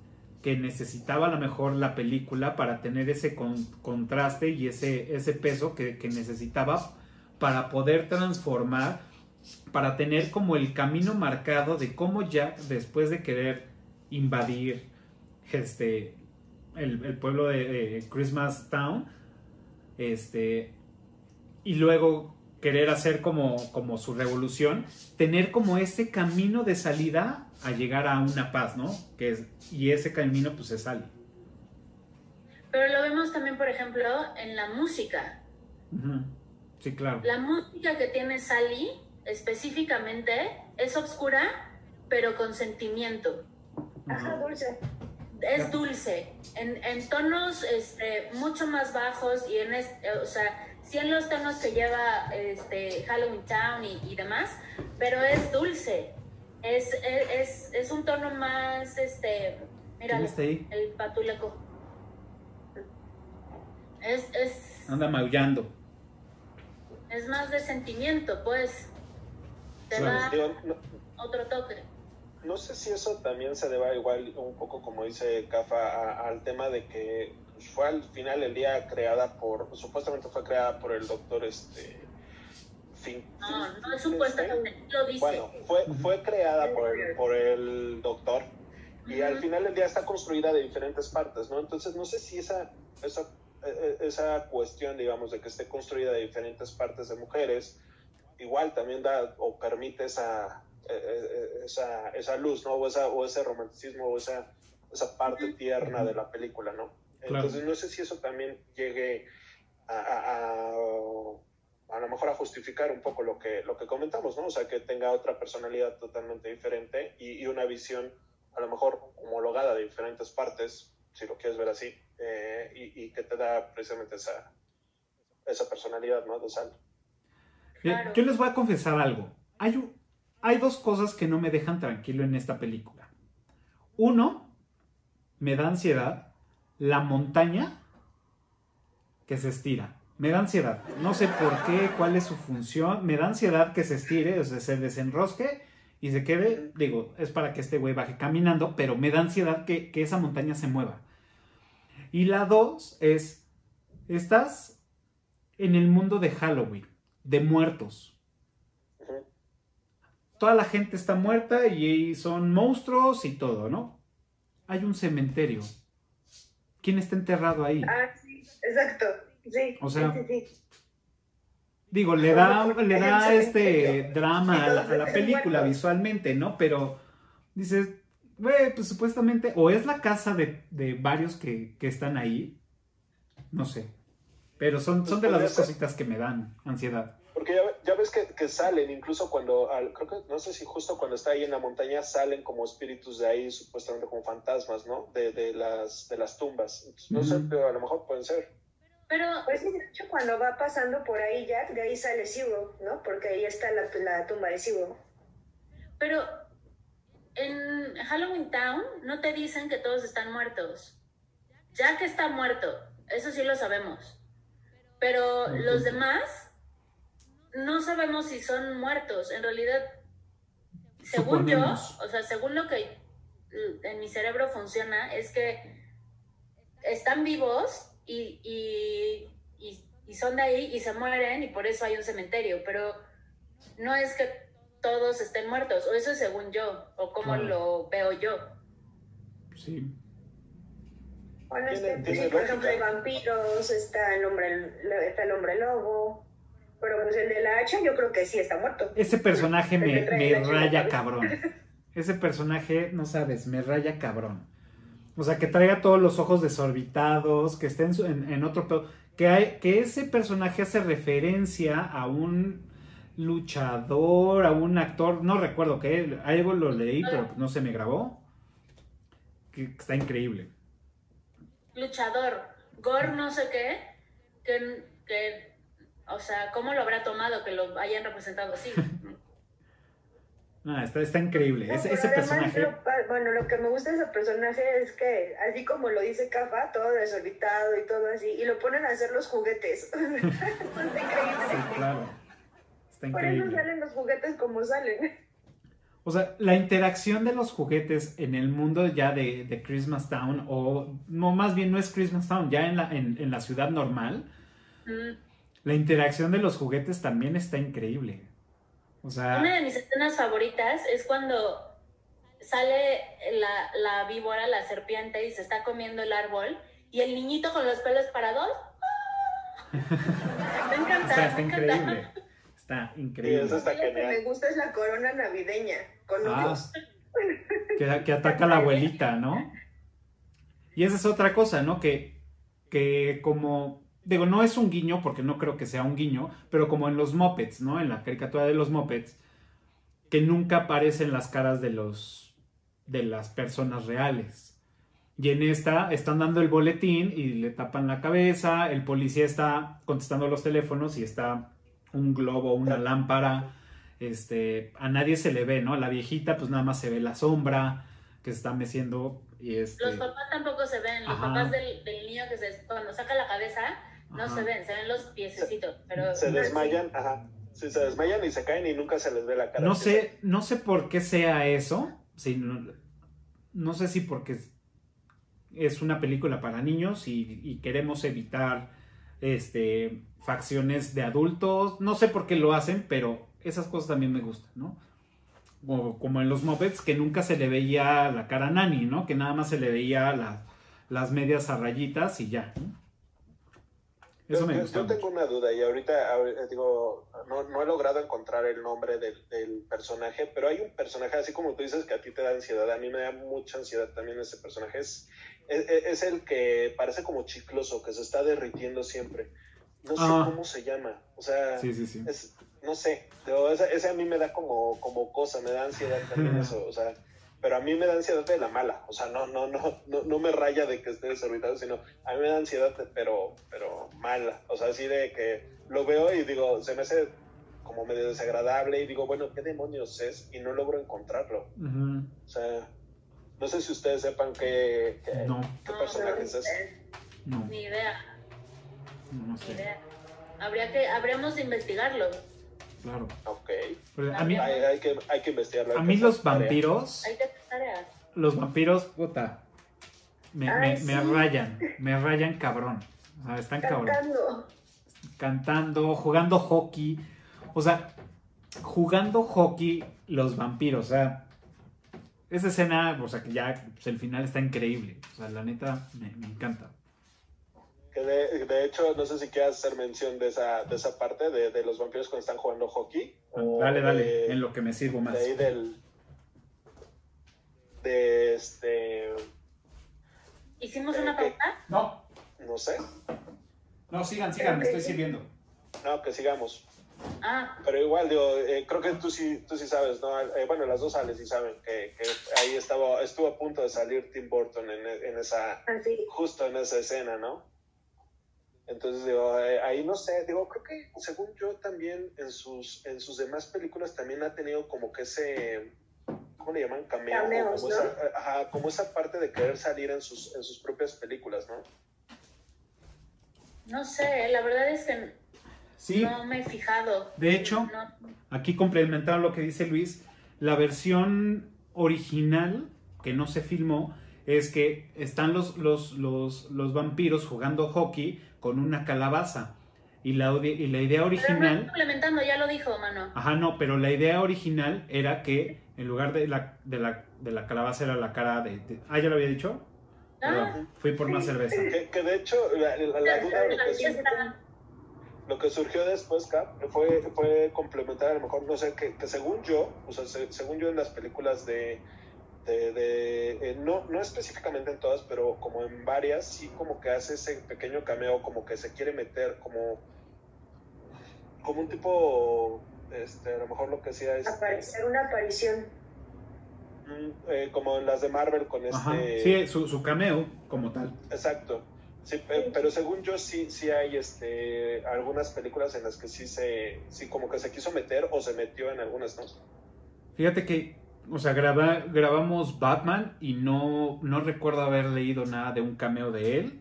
Speaker 1: que necesitaba a lo mejor la película para tener ese contraste y ese, ese peso que, que necesitaba para poder transformar, para tener como el camino marcado de cómo Jack, después de querer invadir, este, el, pueblo de, Christmas Town, este, y luego querer hacer como, como su revolución, tener como ese camino de salida a llegar a una paz, ¿no? Que es, y ese camino pues se sale.
Speaker 3: Pero lo vemos también, por ejemplo, en la música.
Speaker 1: Sí, claro.
Speaker 3: La música que tiene Sally específicamente es oscura, pero con sentimiento.
Speaker 5: Ajá, dulce
Speaker 3: es dulce, en, en tonos este, mucho más bajos y en, o sea, sí en los tonos que lleva este, Halloween Town y, demás, pero es dulce, es, es, es, un tono más, este, mira, el patuleco. Es, es...
Speaker 1: Anda maullando.
Speaker 3: Es más de sentimiento, pues. Te da otro toque
Speaker 4: no sé si eso también se deba igual un poco como dice Cafa al tema de que fue al final el día creada por supuestamente fue creada por el doctor este
Speaker 3: fin, no no es supuestamente lo dice.
Speaker 4: Bueno fue fue creada por el, por el doctor y al final el día está construida de diferentes partes no entonces no sé si esa esa e, e, esa cuestión digamos de que esté construida de diferentes partes de mujeres igual también da o permite esa eh, esa, esa luz, ¿no? O, esa, o ese romanticismo o esa, esa parte tierna de la película, ¿no? Entonces no sé si eso también llegue a, a, a, lo mejor a justificar un poco lo que, lo que comentamos, ¿no? O sea, que tenga otra personalidad totalmente diferente y, una visión a lo mejor homologada de diferentes partes, si lo quieres ver así, eh, y, que te da precisamente esa, esa personalidad, ¿no? De sal.
Speaker 1: Yo les voy a confesar algo. Hay un, hay dos cosas que no me dejan tranquilo en esta película. Uno, me da ansiedad la montaña que se estira. Me da ansiedad. No sé por qué, cuál es su función. Me da ansiedad que se estire, o sea, se desenrosque y se quede. Digo, es para que este güey baje caminando, pero me da ansiedad que, que esa montaña se mueva. Y la dos es, estás en el mundo de Halloween, de muertos toda la gente está muerta y son monstruos y todo, ¿no? Hay un cementerio quién está enterrado ahí.
Speaker 5: Ah, sí, exacto. Sí.
Speaker 1: O sea, digo, le da, le da este drama a la, película visualmente, ¿no? Pero dices, güey, pues supuestamente, o es la casa de, varios que, están ahí, no sé. Pero son, son de las dos cositas que me dan ansiedad.
Speaker 4: Porque ya, ves que, salen, incluso cuando, creo que, no sé si justo cuando está ahí en la montaña salen como espíritus de ahí, supuestamente como fantasmas, ¿no? De, las, de las tumbas. no sé, pero a lo mejor pueden ser.
Speaker 5: Pero, pues de hecho, cuando va pasando por ahí Jack, de ahí sale Sibo, ¿no? Porque ahí está la, la tumba de Sibo.
Speaker 3: Pero en Halloween Town no te dicen que todos están muertos. Jack está muerto, eso sí lo sabemos. Pero los demás no sabemos si son muertos. En realidad, según yo, o sea, según lo que en mi cerebro funciona, es que están vivos y, y, son de ahí y se mueren y por eso hay un cementerio, pero no es que todos estén muertos, o eso es según yo, o como lo veo yo.
Speaker 1: Sí.
Speaker 5: Bueno, es que, por ejemplo, hay vampiros, está el hombre, está el hombre lobo, pero pues el de la hacha yo creo que sí está muerto.
Speaker 1: Ese personaje me, me raya cabrón. Ese personaje, no sabes, me raya cabrón. O sea, que traiga todos los ojos desorbitados, que esté en, en, otro Que, hay, que ese personaje hace referencia a un luchador, a un actor, no recuerdo qué, algo lo leí, pero no se me grabó. Que está increíble.
Speaker 3: Luchador, Gore no sé qué, que, que o sea, ¿cómo lo habrá tomado que lo hayan representado así?
Speaker 1: Ah, está, está increíble. ese, personaje.
Speaker 5: bueno, lo que me gusta de ese personaje es que, así como lo dice Cafa, todo desorbitado y todo así, y lo ponen a hacer los juguetes. está increíble.
Speaker 1: Sí, claro. Está increíble.
Speaker 5: Por eso salen los juguetes como salen.
Speaker 1: O sea, la interacción de los juguetes en el mundo ya de, de Christmas Town, o no, más bien no es Christmas Town, ya en la, en, la ciudad normal, mm. La interacción de los juguetes también está increíble.
Speaker 3: Una de mis escenas favoritas es cuando sale la, la, víbora, la serpiente, y se está comiendo el árbol, y el niñito con los pelos parados. me encanta.
Speaker 1: está increíble. Está increíble.
Speaker 5: Lo que me gusta es la corona navideña, con ah,
Speaker 1: que, que, ataca a la abuelita, ¿no? Y esa es otra cosa, ¿no? Que, que como digo, no es un guiño porque no creo que sea un guiño, pero como en los Muppets, ¿no? En la caricatura de los Muppets, que nunca aparecen las caras de los de las personas reales. Y en esta están dando el boletín y le tapan la cabeza, el policía está contestando los teléfonos y está un globo, una lámpara, este, a nadie se le ve, ¿no? A la viejita pues nada más se ve la sombra que se está meciendo y este...
Speaker 3: Los papás tampoco se ven, los papás del, del, niño que se, cuando saca la cabeza no se ven, se ven los piececitos, pero...
Speaker 4: Se desmayan, ajá. Sí, se desmayan y se caen y nunca se les ve la cara.
Speaker 1: No sé, no sé por qué sea eso. no, sé si porque es una película para niños y, queremos evitar este, facciones de adultos. No sé por qué lo hacen, pero esas cosas también me gustan, ¿no? Como, en los Muppets, que nunca se le veía la cara a Nani, ¿no? Que nada más se le veía las medias a rayitas y ya, ¿no?
Speaker 4: Yo, tengo una duda y ahorita, digo, no, he logrado encontrar el nombre del, personaje, pero hay un personaje, así como tú dices que a ti te da ansiedad, a mí me da mucha ansiedad también ese personaje. Es, es, el que parece como chicloso, que se está derritiendo siempre. No sé ah. cómo se llama. O sea, Es, no sé, ese, ese, a mí me da como, como cosa, me da ansiedad también eso. O sea, pero a mí me da ansiedad de la mala, o sea, no, no, no, no, no me raya de que esté desorbitado, sino a mí me da ansiedad, pero, pero mala, o sea, así de que lo veo y digo, se me hace como medio desagradable y digo, bueno, ¿qué demonios es? Y no logro encontrarlo. O sea, no sé si ustedes sepan qué, qué, personaje es ese.
Speaker 3: Ni idea. No, sé. Ni idea. Habría que, habríamos de investigarlo.
Speaker 4: Claro. Ok.
Speaker 1: a mí,
Speaker 4: hay, que, hay que investigarlo.
Speaker 1: a mí los vampiros. Los vampiros, puta. Me, me, rayan. Me rayan cabrón. O sea, están cabrón. Cantando. Cantando, jugando hockey. O sea, jugando hockey los vampiros. O sea, esa escena, o sea, que ya pues, el final está increíble. O sea, la neta me, me encanta.
Speaker 4: De, hecho, no sé si quieras hacer mención de esa, de esa parte de, de los vampiros cuando están jugando hockey.
Speaker 1: dale, dale, en lo que me sirvo más.
Speaker 4: De ahí del. De este.
Speaker 3: ¿Hicimos una pregunta?
Speaker 1: No.
Speaker 4: No sé.
Speaker 1: No, sigan, sigan, me estoy sirviendo.
Speaker 4: No, que sigamos.
Speaker 3: Ah.
Speaker 4: Pero igual, digo, eh, creo que tú sí, tú sí sabes, ¿no? Eh, bueno, las dos sales y saben que, que, ahí estaba, estuvo a punto de salir Tim Burton en, en esa,
Speaker 5: ah,
Speaker 4: justo en esa escena, ¿no? Entonces, digo, eh, ahí no sé, digo, creo que según yo también en sus, en sus demás películas también ha tenido como que ese, ¿cómo le llaman? Cameo.
Speaker 5: Cameos,
Speaker 4: como, esa, ajá, como esa parte de querer salir en sus, en sus propias películas, ¿no?
Speaker 3: No sé, la verdad es que
Speaker 1: Sí.
Speaker 3: No me he fijado.
Speaker 1: De hecho, aquí complementando lo que dice Luis, la versión original que no se filmó es que están los, los, los, los vampiros jugando hockey con una calabaza. Y la, y la idea original...
Speaker 3: complementando, ya lo dijo, mano.
Speaker 1: Ajá, no, pero la idea original era que en lugar de la, de la, de la calabaza era la cara de... ah, ya lo había dicho.
Speaker 3: Ah.
Speaker 1: fui por más cerveza.
Speaker 4: Que, de hecho, la, la, duda lo que surgió después, Cap, fue, fue complementar a lo mejor, no sé, que, según yo, o sea, según yo en las películas de, de, eh, no, no específicamente en todas, pero como en varias, sí como que hace ese pequeño cameo, como que se quiere meter como, como un tipo, este, a lo mejor lo que hacía es...
Speaker 5: Aparecer una aparición.
Speaker 4: Mm, eh, como en las de Marvel con este...
Speaker 1: Sí, su, su cameo como tal.
Speaker 4: Exacto. Sí, pero según yo sí, sí hay este, algunas películas en las que sí se, sí como que se quiso meter o se metió en algunas, ¿no?
Speaker 1: Fíjate que, o sea, graba, grabamos Batman y no, no recuerdo haber leído nada de un cameo de él.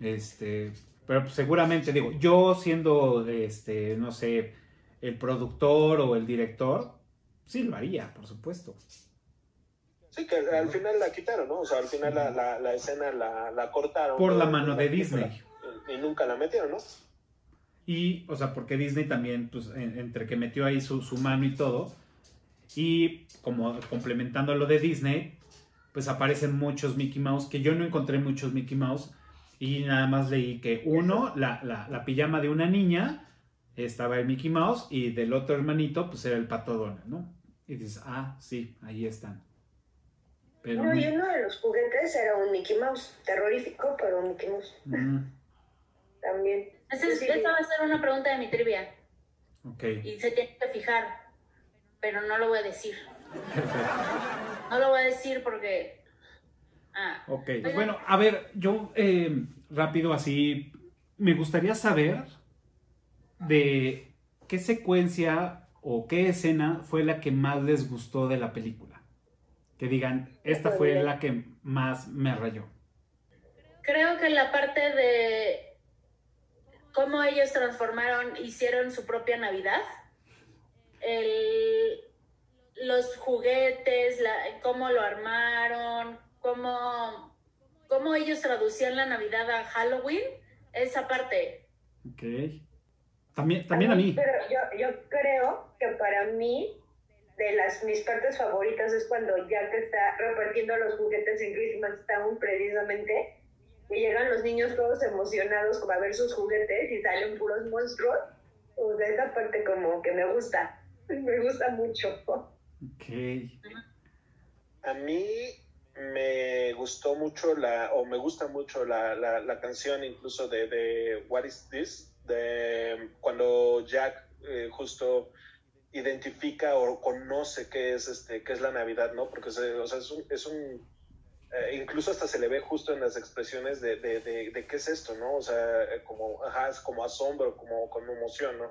Speaker 1: Este, pero pues seguramente, digo, yo siendo, este, no sé, el productor o el director, sí lo haría, por supuesto.
Speaker 4: Sí, que al final la quitaron, ¿no? O sea, al final la, la, escena la, la, cortaron.
Speaker 1: Por la mano de Disney.
Speaker 4: Y, nunca la metieron, ¿no?
Speaker 1: Y, o sea, porque Disney también, pues, entre que metió ahí su, su mano y todo, y como complementando lo de Disney, pues aparecen muchos Mickey Mouse, que yo no encontré muchos Mickey Mouse, y nada más leí que uno, la, la, la pijama de una niña, estaba el Mickey Mouse, y del otro hermanito, pues era el pato Donald, ¿no? Y dices, ah, sí, ahí están
Speaker 5: no, y uno de los juguetes era un Mickey Mouse, terrorífico, pero un Mickey Mouse. Mm. También.
Speaker 3: esta va a ser una pregunta de mi trivia.
Speaker 1: Ok.
Speaker 3: Y se tiene que fijar, pero no lo voy a decir. no lo voy a decir porque... Ah,
Speaker 1: ok, bueno, a ver, yo eh, rápido así, me gustaría saber de qué secuencia o qué escena fue la que más les gustó de la película. Que digan, esta fue la que más me rayó?
Speaker 3: Creo que la parte de cómo ellos transformaron, hicieron su propia Navidad, los juguetes, cómo lo armaron, cómo, cómo ellos traducían la Navidad a Halloween, esa parte.
Speaker 1: Ok. También, también a mí.
Speaker 5: Pero yo, yo creo que para mí de las mis partes favoritas es cuando Jack está repartiendo los juguetes en Christmas Town precisamente y llegan los niños todos emocionados como a ver sus juguetes y salen puros monstruos. Pues de esa parte como que me gusta, me gusta mucho.
Speaker 1: Ok.
Speaker 4: A mí me gustó mucho la, o me gusta mucho la, la, canción incluso de, de, What is This, de cuando Jack eh, justo identifica o conoce qué es este qué es la Navidad, ¿no? Porque o sea, es un, es un eh, incluso hasta se le ve justo en las expresiones de, de, de, qué es esto, ¿no? O sea, como, ajá, es como asombro, como con emoción, ¿no?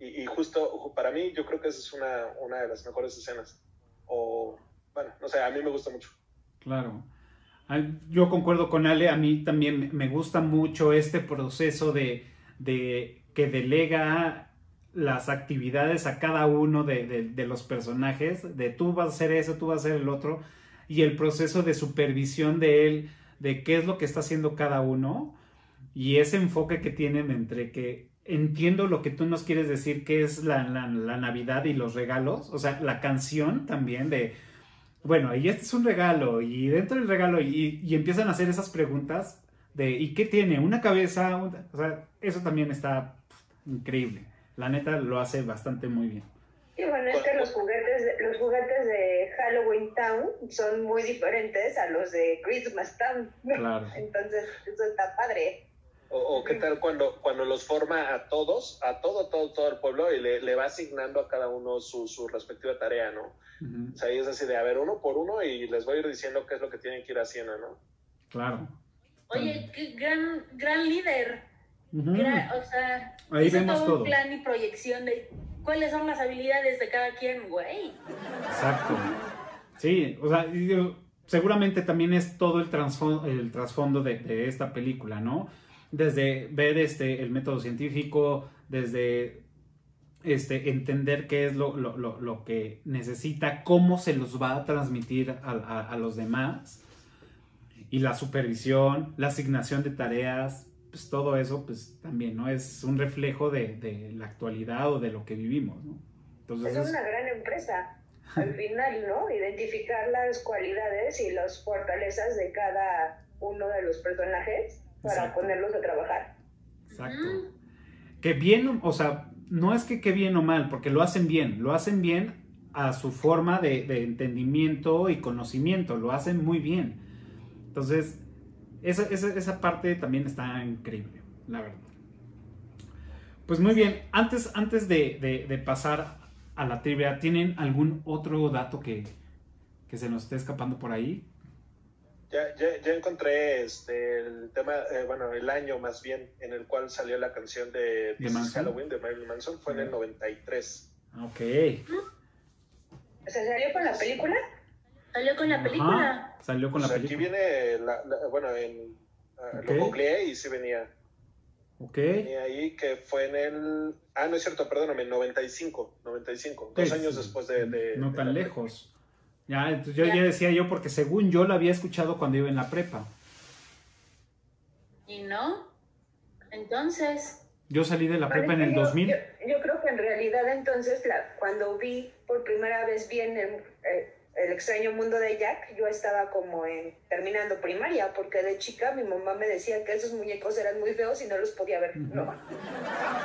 Speaker 4: Y, justo para mí yo creo que esa es una, una de las mejores escenas. O, bueno, no sé, a mí me gusta mucho.
Speaker 1: Claro. Yo concuerdo con Ale, a mí también me gusta mucho este proceso de, de que delega las actividades a cada uno de, los personajes, de tú vas a hacer eso, tú vas a hacer el otro, y el proceso de supervisión de él, de qué es lo que está haciendo cada uno, y ese enfoque que tienen entre que entiendo lo que tú nos quieres decir, que es la, Navidad y los regalos, o sea, la canción también de, bueno, y este es un regalo, y dentro del regalo, y, y empiezan a hacer esas preguntas, de ¿y qué tiene? Una cabeza, o sea, eso también está increíble. La neta lo hace bastante muy bien.
Speaker 5: Y bueno, es que los juguetes, de, los juguetes de Halloween Town son muy diferentes a los de Christmas Town. Claro. Entonces, eso está padre.
Speaker 4: O, qué tal cuando, cuando los forma a todos, a todo, todo, todo el pueblo y le, le va asignando a cada uno su, su respectiva tarea, ¿no? O sea, ahí es así de, a ver, uno por uno y les voy a ir diciendo qué es lo que tienen que ir haciendo, ¿no?
Speaker 1: Claro.
Speaker 3: Oye, qué gran, gran líder. o sea, ahí vemos todo, un plan y proyección de cuáles son las habilidades de cada quien, güey.
Speaker 1: Exacto. Sí, o sea, seguramente también es todo el trasfondo, el trasfondo de, de, esta película, ¿no? Desde ver este, el método científico, desde este, entender qué es lo, lo, lo, que necesita, cómo se los va a transmitir a, a, los demás, y la supervisión, la asignación de tareas, pues todo eso, pues también, ¿no? Es un reflejo de, de la actualidad o de lo que vivimos, ¿no?
Speaker 5: Entonces, es una gran empresa, al final, ¿no? Identificar las cualidades y las fortalezas de cada uno de los personajes para ponerlos a trabajar.
Speaker 1: Exacto. Que bien, o sea, no es que qué bien o mal, porque lo hacen bien, lo hacen bien a su forma de, entendimiento y conocimiento, lo hacen muy bien. Entonces, esa, esa, parte también está increíble, la verdad. Pues muy bien, antes, antes de, pasar a la trivia, ¿tienen algún otro dato que, que se nos esté escapando por ahí?
Speaker 4: Ya, ya, encontré este, el tema, eh, bueno, el año más bien en el cual salió la canción de, Halloween de Marilyn Manson fue en el 93.
Speaker 1: Ok.
Speaker 5: ¿O sea, salió con la película?
Speaker 3: Salió con la película.
Speaker 1: Salió con la película.
Speaker 4: Aquí viene, la, bueno, en, ah, lo googleé y sí venía.
Speaker 1: Ok.
Speaker 4: Venía ahí que fue en el. Ah, no es cierto, perdóname, 95. 95. Dos años después de.
Speaker 1: no tan lejos. Ya, entonces yo ya. decía yo porque según yo la había escuchado cuando iba en la prepa.
Speaker 3: ¿Y no? Entonces...
Speaker 1: Yo salí de la prepa en el 2000.
Speaker 5: Yo, creo que en realidad entonces la, cuando vi por primera vez bien el, el, extraño mundo de Jack, yo estaba como en, terminando primaria, porque de chica mi mamá me decía que esos muñecos eran muy feos y no los podía ver. no.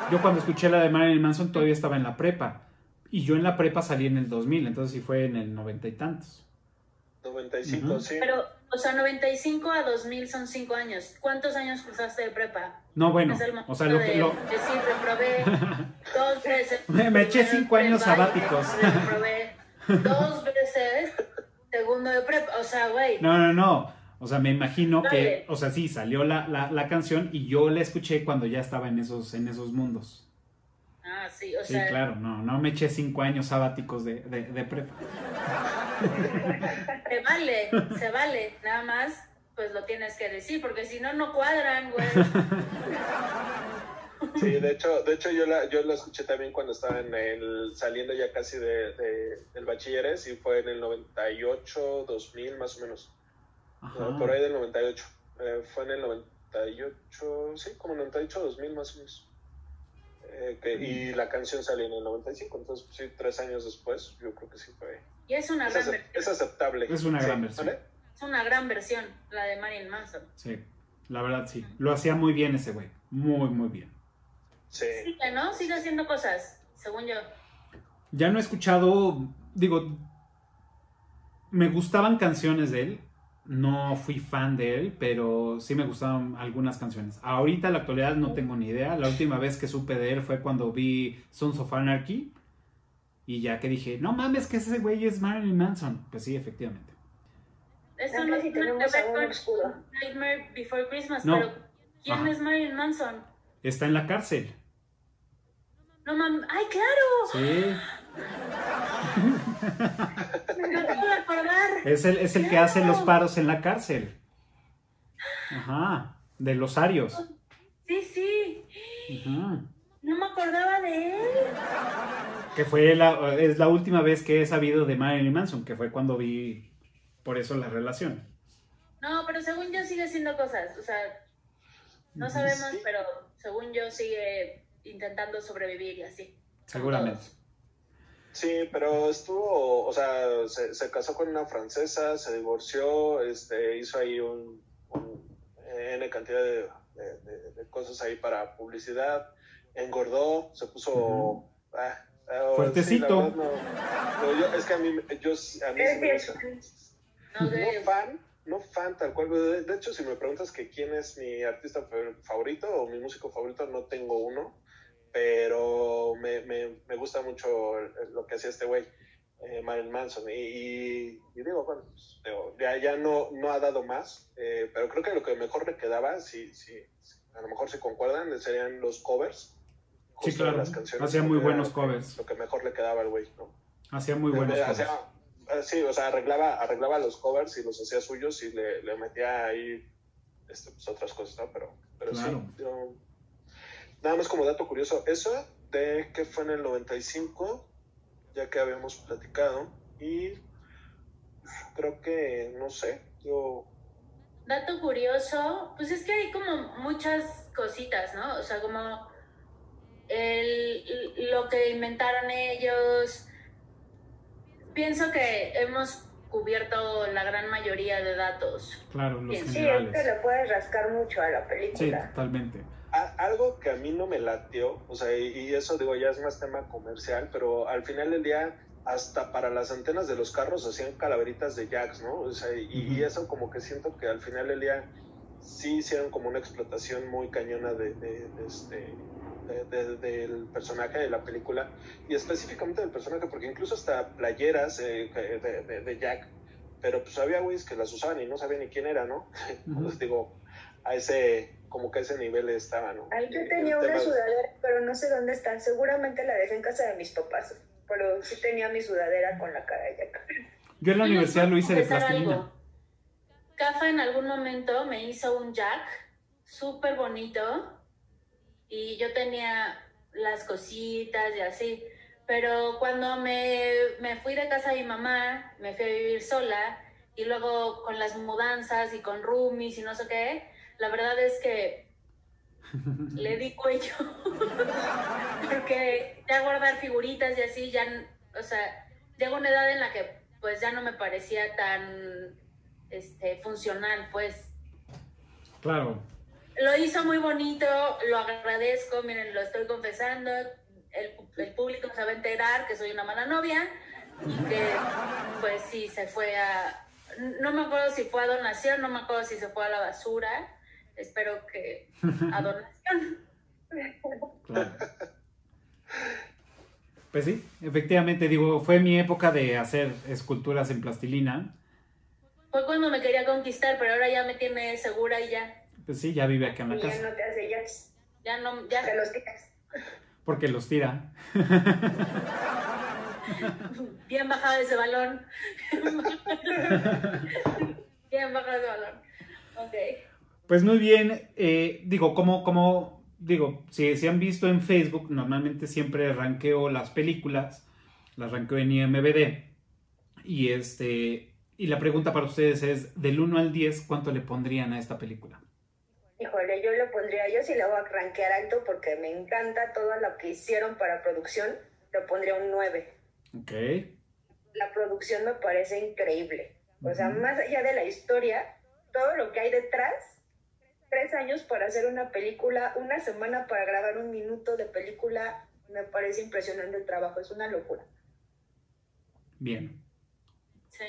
Speaker 1: Yo cuando escuché la de Marilyn Manson todavía estaba en la prepa. Y yo en la prepa salí en el 2000, entonces sí fue en el noventa y tantos.
Speaker 4: 95, sí.
Speaker 3: Pero, o sea, 95 a 2000 son 5 años. ¿Cuántos años cursaste de prepa?
Speaker 1: No, bueno, o sea, lo
Speaker 3: que...
Speaker 1: Lo...
Speaker 3: Decir, reprobé dos veces.
Speaker 1: Me, eché 5 años sabáticos.
Speaker 3: Reprobé dos veces segundo de prepa, o sea, güey.
Speaker 1: No, no, no. O sea, me imagino que, o sea, sí, salió la, la, la canción y yo la escuché cuando ya estaba en esos, en esos mundos.
Speaker 3: Sí, sea.
Speaker 1: Claro, no, no me eché cinco años sabáticos de, de, de prepa.
Speaker 3: Se vale, se vale, nada más, pues lo tienes que decir, porque si no, no cuadran, güey.
Speaker 4: Sí, de hecho, de hecho yo la, yo la escuché también cuando estaba en el, saliendo ya casi de, de del bachilleres y fue en el 98, 2000 más o menos. por ahí del 98. Eh, fue en el 98, sí, como 98, 2000 más o menos. Y la canción salió en el 95, entonces sí, tres años después, yo creo que sí fue.
Speaker 3: Y es una
Speaker 4: gran versión. Es aceptable.
Speaker 1: Es una gran versión.
Speaker 3: Es una gran versión, la de Marilyn Manson.
Speaker 1: Sí, la verdad sí. Lo hacía muy bien ese güey. Muy, muy bien.
Speaker 4: Sí.
Speaker 3: Sigue, ¿no? Sigue haciendo cosas, según yo.
Speaker 1: Ya no he escuchado, digo, me gustaban canciones de él, no fui fan de él, pero sí me gustaban algunas canciones. Ahorita, en la actualidad, no tengo ni idea. La última vez que supe de él fue cuando vi Sons of Anarchy. Y ya que dije, no mames, que ese güey es Marilyn Manson. Pues sí, efectivamente.
Speaker 3: Eso no tiene con Nightmare Before Christmas, pero ¿quién es Marilyn Manson?
Speaker 1: Está en la cárcel.
Speaker 3: No mames, ¡ay, claro!
Speaker 1: Sí. Es el, es el que hace los paros en la cárcel. Ajá, de los Arios.
Speaker 3: Sí, sí. No me acordaba de él.
Speaker 1: Que fue la, es la última vez que he sabido de Marilyn Manson, que fue cuando vi por eso la relación.
Speaker 3: No, pero según yo sigue haciendo cosas. O sea, no sabemos, pero según yo sigue intentando sobrevivir y así.
Speaker 1: Seguramente.
Speaker 4: Sí, pero estuvo, o sea, se, casó con una francesa, se divorció, este, hizo ahí un, N cantidad de, cosas ahí para publicidad, engordó, se puso... Ah,
Speaker 1: ah, Fuertecito.
Speaker 4: es que a mí, yo, a mí no fan, no fan tal cual. De, hecho, si me preguntas que quién es mi artista favorito o mi músico favorito, no tengo uno, pero me, me, me gusta mucho lo que hacía este güey eh, Manson. Y, digo, bueno, pues, ya, ya no, no ha dado más, eh, pero creo que lo que mejor le quedaba, si, si, a lo mejor se concuerdan, serían los covers.
Speaker 1: Sí, claro. Las canciones Hacía muy buenos covers.
Speaker 4: Lo que mejor le quedaba al güey, ¿no?
Speaker 1: Hacía muy buenos covers.
Speaker 4: Eh, sí, o sea, arreglaba, arreglaba los covers y los hacía suyos y le, le metía ahí este, pues, otras cosas, ¿no? Pero, pero sí, nada más como dato curioso, eso de que fue en el 95, ya que habíamos platicado. Y creo que, no sé, yo...
Speaker 3: Dato curioso, pues es que hay como muchas cositas, ¿no? O sea, como el, lo que inventaron ellos. Pienso que hemos cubierto la gran mayoría de datos.
Speaker 1: Claro, los
Speaker 5: Sí, es que le puedes rascar mucho a la película.
Speaker 1: Sí, totalmente
Speaker 4: algo que a mí no me latió, o sea, y, eso digo ya es más tema comercial, pero al final del día hasta para las antenas de los carros hacían calaveritas de jacks, ¿no? O sea, y, eso como que siento que al final del día sí hicieron como una explotación muy cañona de, este del personaje de la película y específicamente del personaje porque incluso hasta playeras eh, de, Jack pero pues había güeyes que las usaban y no sabían ni quién era, ¿no? Entonces digo, a ese como que ese nivel estaba, ¿no?
Speaker 5: Ahí yo tenía una sudadera, pero no sé dónde está. Seguramente la dejé en casa de mis papás, pero sí tenía mi sudadera con la cara de Jack.
Speaker 1: Yo en la universidad lo hice de plastilina.
Speaker 3: Cafa en algún momento me hizo un Jack súper bonito y yo tenía las cositas y así. Pero cuando me, me fui de casa de mi mamá, me fui a vivir sola y luego con las mudanzas y con roomies y no sé qué, la verdad es que le di cuello. Porque ya guardar figuritas y así, ya, o sea, llegó una edad en la que pues ya no me parecía tan este, funcional, pues.
Speaker 1: Claro.
Speaker 3: Lo hizo muy bonito, lo agradezco, miren, lo estoy confesando. El, el público se va a enterar que soy una mala novia y que pues sí, se fue a... No me acuerdo si fue a donación, no me acuerdo si se fue a la basura espero que a donación.
Speaker 1: Pues sí, efectivamente, digo, fue mi época de hacer esculturas en plastilina.
Speaker 3: Fue cuando me quería conquistar, pero ahora ya me tiene segura y ya.
Speaker 1: Pues sí, ya vive acá en la casa.
Speaker 5: Ya no te hace jacks.
Speaker 3: Ya no, ya.
Speaker 5: Te los tiras.
Speaker 1: Porque los tira.
Speaker 3: Bien bajado ese balón. Bien bajado ese balón. Ok.
Speaker 1: Pues muy bien, eh, digo, como, como, digo, si, si han visto en Facebook, normalmente siempre ranqueo las películas, las ranqueo en IMBD. Y este, y la pregunta para ustedes es, del 1 al 10, ¿cuánto le pondrían a esta película?
Speaker 5: Híjole, yo lo pondría, yo sí le voy a rankear alto porque me encanta todo lo que hicieron para producción, le pondría un 9.
Speaker 1: Ok.
Speaker 5: La producción me parece increíble. O sea, más allá de la historia, todo lo que hay detrás tres años para hacer una película, una semana para grabar un minuto de película, me parece impresionante el trabajo, es una locura.
Speaker 1: Bien.
Speaker 3: Sí.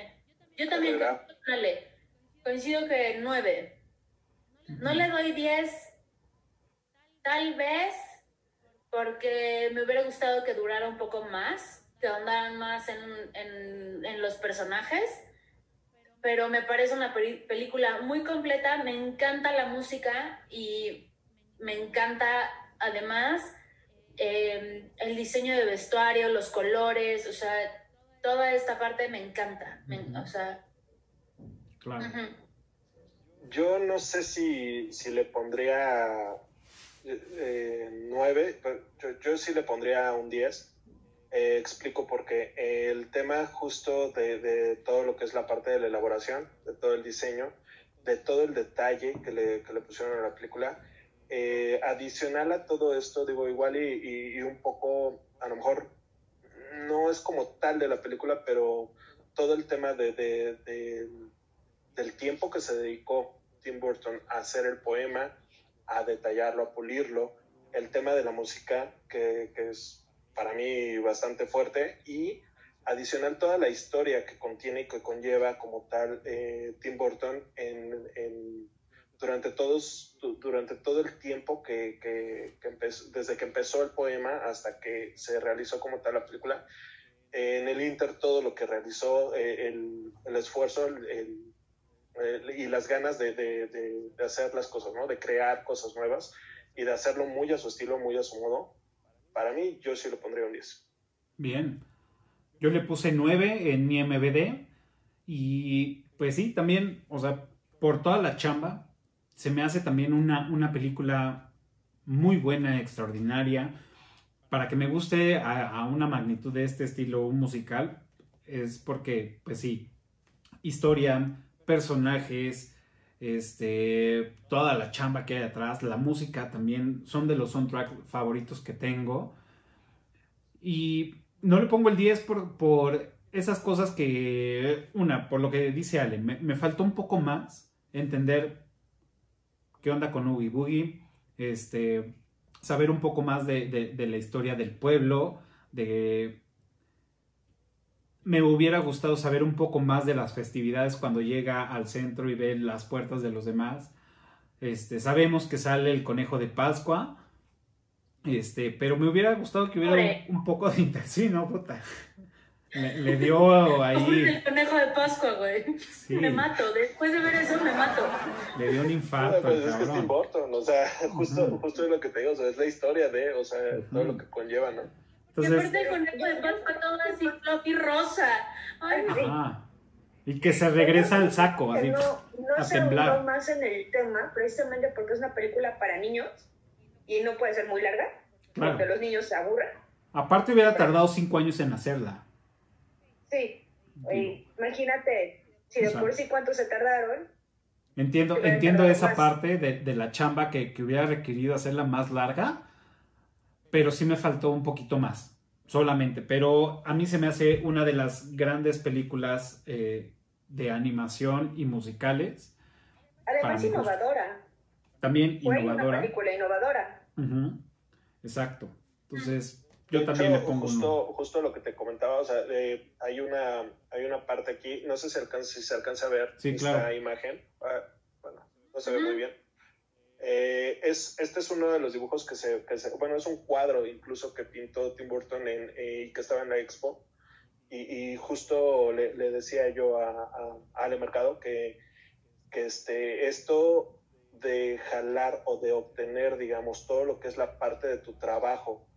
Speaker 3: Yo también dale, coincido que nueve. No le doy diez, tal vez porque me hubiera gustado que durara un poco más, que ahondaran más en, en, en los personajes pero me parece una película muy completa, me encanta la música y me encanta además em, el diseño de vestuario, los colores, o sea, toda esta parte me encanta, o sea...
Speaker 1: Claro.
Speaker 4: Yo no sé si, si le pondría eh, nueve, yo, yo sí le pondría un 10 eh, explico por qué. el tema justo de, todo lo que es la parte de la elaboración, de todo el diseño, de todo el detalle que le, que le pusieron a la película, eh, adicional a todo esto, digo, igual y, un poco, a lo mejor, no es como tal de la película, pero todo el tema de, del tiempo que se dedicó Tim Burton a hacer el poema, a detallarlo, a pulirlo. El tema de la música, que, que es para mí bastante fuerte, y adicional toda la historia que contiene y que conlleva como tal eh, Tim Burton en, en, durante, todos, durante todo el tiempo que, que, que empezó, desde que empezó el poema hasta que se realizó como tal la película. en el Inter todo lo que realizó, eh, el, el, esfuerzo el, el, y las ganas de, de, de, de, hacer las cosas, ¿no? de crear cosas nuevas y de hacerlo muy a su estilo, muy a su modo. Para mí, yo sí lo pondría un 10.
Speaker 1: Bien, yo le puse 9 en mi MVD y pues sí, también, o sea, por toda la chamba, se me hace también una, una película muy buena, extraordinaria. Para que me guste a, a, una magnitud de este estilo musical, es porque, pues sí, historia, personajes, este, toda la chamba que hay atrás, la música también son de los soundtracks favoritos que tengo. Y no le pongo el 10 por, por esas cosas que, una, por lo que dice Ale, me, me faltó un poco más entender qué onda con Oogie Boogie, este, saber un poco más de, de, de, la historia del pueblo, de... Me hubiera gustado saber un poco más de las festividades cuando llega al centro y ve las puertas de los demás. Este, sabemos que sale el conejo de Pascua, este, pero me hubiera gustado que hubiera un, un, poco de intención, ¿no, puta? Le, le dio ahí.
Speaker 3: El conejo de Pascua, güey. Sí. Me mato. Después de ver eso, me mato.
Speaker 1: Le dio un infarto.
Speaker 4: Pues es que es Tim Burton, o sea, justo, uh -huh. justo es lo que te digo, o sea, es la historia de, o sea, uh -huh. todo lo que conlleva, ¿no?
Speaker 3: Entonces, y aparte el conejo de Pascua todo así fluffy rosa. Ay,
Speaker 1: Ajá. Y que se regresa al saco, así,
Speaker 5: no, no
Speaker 1: a
Speaker 5: se
Speaker 1: temblar.
Speaker 5: más en el tema, precisamente porque es una película para niños y no puede ser muy larga,
Speaker 1: Claro.
Speaker 5: porque los niños se aburren.
Speaker 1: Aparte hubiera tardado cinco años en hacerla.
Speaker 5: Sí, Oye, imagínate, si de
Speaker 1: O sea,
Speaker 5: por sí cuánto se tardaron,
Speaker 1: Entiendo, entiendo esa
Speaker 5: más.
Speaker 1: parte de, de la chamba que, que hubiera requerido hacerla más larga, pero sí me faltó un poquito más, solamente. Pero a mí se me hace una de las grandes películas eh, de animación y musicales.
Speaker 5: además innovadora.
Speaker 1: También
Speaker 5: Fue
Speaker 1: innovadora.
Speaker 5: una película innovadora.
Speaker 1: Ujú, Exacto. Entonces, yo también
Speaker 4: hecho,
Speaker 1: le pongo
Speaker 4: justo,
Speaker 1: uno.
Speaker 4: justo lo que te comentaba, o sea, eh, hay, una, hay una parte aquí, no sé si, alcanza, si se alcanza a ver
Speaker 1: Sí,
Speaker 4: esta
Speaker 1: claro.
Speaker 4: imagen, ah, bueno, no se ve muy bien. Eh, es, este es uno de los dibujos que se, que se, bueno, es un cuadro incluso que pintó Tim Burton en, eh, que estaba en la expo. Y, y justo le, le, decía yo a, a, a Ale Mercado que, que este, esto de jalar o de obtener, digamos, todo lo que es la parte de tu trabajo,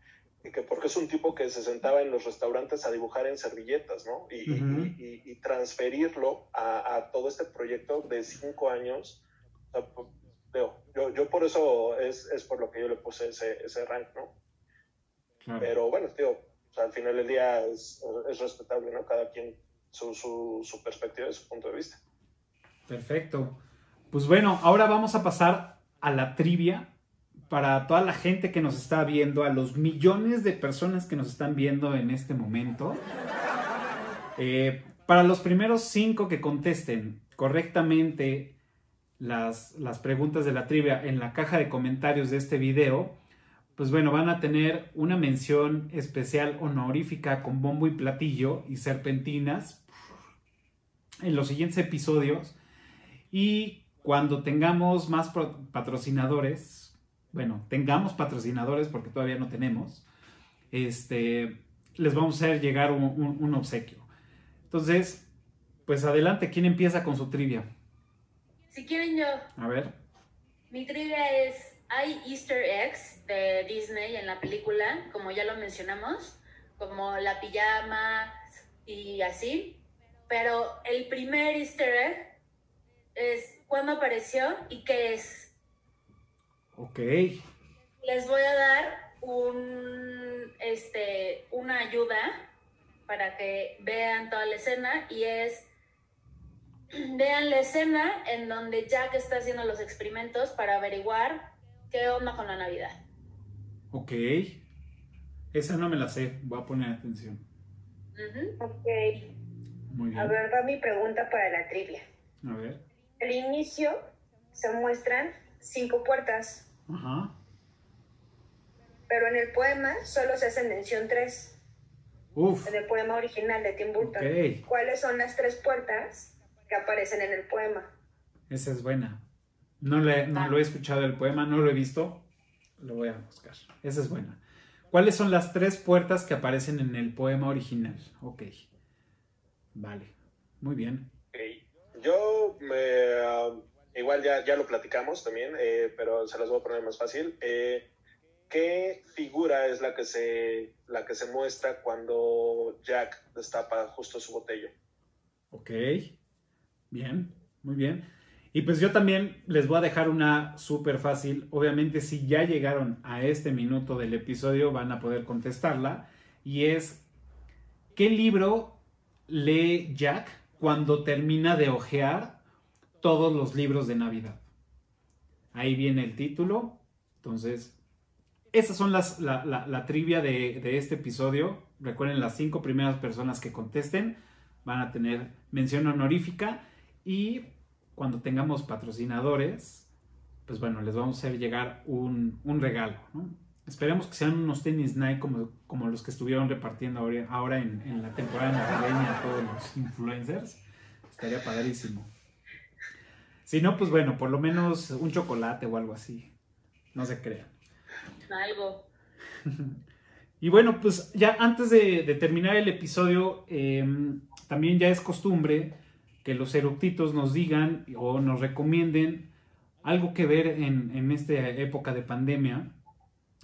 Speaker 4: y que porque es un tipo que se sentaba en los restaurantes a dibujar en servilletas, ¿no? Y, uh -huh. y, y, transferirlo a, a, todo este proyecto de cinco años. Yo, yo, por eso es, es, por lo que yo le puse ese, ese rank, ¿no? Claro. Pero bueno, tío, o sea, al final del día es, es respetable, ¿no? Cada quien su, su, su perspectiva y su punto de vista.
Speaker 1: Perfecto. Pues bueno, ahora vamos a pasar a la trivia para toda la gente que nos está viendo, a los millones de personas que nos están viendo en este momento. Eh, para los primeros cinco que contesten correctamente las, las, preguntas de la trivia en la caja de comentarios de este video, pues bueno, van a tener una mención especial honorífica con bombo y platillo y serpentinas en los siguientes episodios. Y cuando tengamos más patrocinadores, bueno, tengamos patrocinadores porque todavía no tenemos, este, les vamos a hacer llegar un, obsequio. Entonces, pues adelante, ¿quién empieza con su trivia?
Speaker 3: Si quieren yo.
Speaker 1: A ver.
Speaker 3: Mi trivia es, hay easter eggs de Disney en la película, como ya lo mencionamos, como la pijama y así, pero el primer easter egg es cuándo apareció y qué es.
Speaker 1: Ok.
Speaker 3: Les voy a dar un, este, una ayuda para que vean toda la escena y es vean la escena en donde Jack está haciendo los experimentos para averiguar qué onda con la Navidad.
Speaker 1: Ok. Esa no me la sé, voy a poner atención.
Speaker 5: Uh -huh. Ok.
Speaker 1: Muy bien.
Speaker 5: A ver, va mi pregunta para la trivia.
Speaker 1: A ver.
Speaker 5: El inicio se muestran cinco puertas. Ajá. Pero en el poema solo se hace mención tres. Uf. En el poema original de Tim Burton. ¿Cuáles son las tres puertas que aparecen en el poema?
Speaker 1: Esa es buena. No, le, no lo he escuchado el poema, no lo he visto. Lo voy a buscar. Esa es buena. ¿Cuáles son las tres puertas que aparecen en el poema original? Ok. Vale. Muy bien.
Speaker 4: Yo me, ah, igual ya, ya lo platicamos también, eh, pero se las voy a poner más fácil. Eh, ¿Qué figura es la que, se, la que se muestra cuando Jack destapa justo su botella?
Speaker 1: Ok. Bien, muy bien. Y pues yo también les voy a dejar una súper fácil. Obviamente si ya llegaron a este minuto del episodio van a poder contestarla. Y es, ¿qué libro lee Jack cuando termina de hojear todos los libros de Navidad? Ahí viene el título. Entonces, esas son las, la, trivia de, de este episodio. Recuerden, las cinco primeras personas que contesten van a tener mención honorífica. Y cuando tengamos patrocinadores, pues bueno, les vamos a hacer llegar un, regalo. Esperemos que sean unos tenis Nike como, como los que estuvieron repartiendo ahora, en, la temporada navideña a todos los influencers. Estaría padrísimo. Si no, pues bueno, por lo menos un chocolate o algo así. No se crean.
Speaker 3: Algo.
Speaker 1: Y bueno, pues ya antes de, terminar el episodio, em, también ya es costumbre que los eructitos nos digan o nos recomienden algo que ver en, en esta época de pandemia.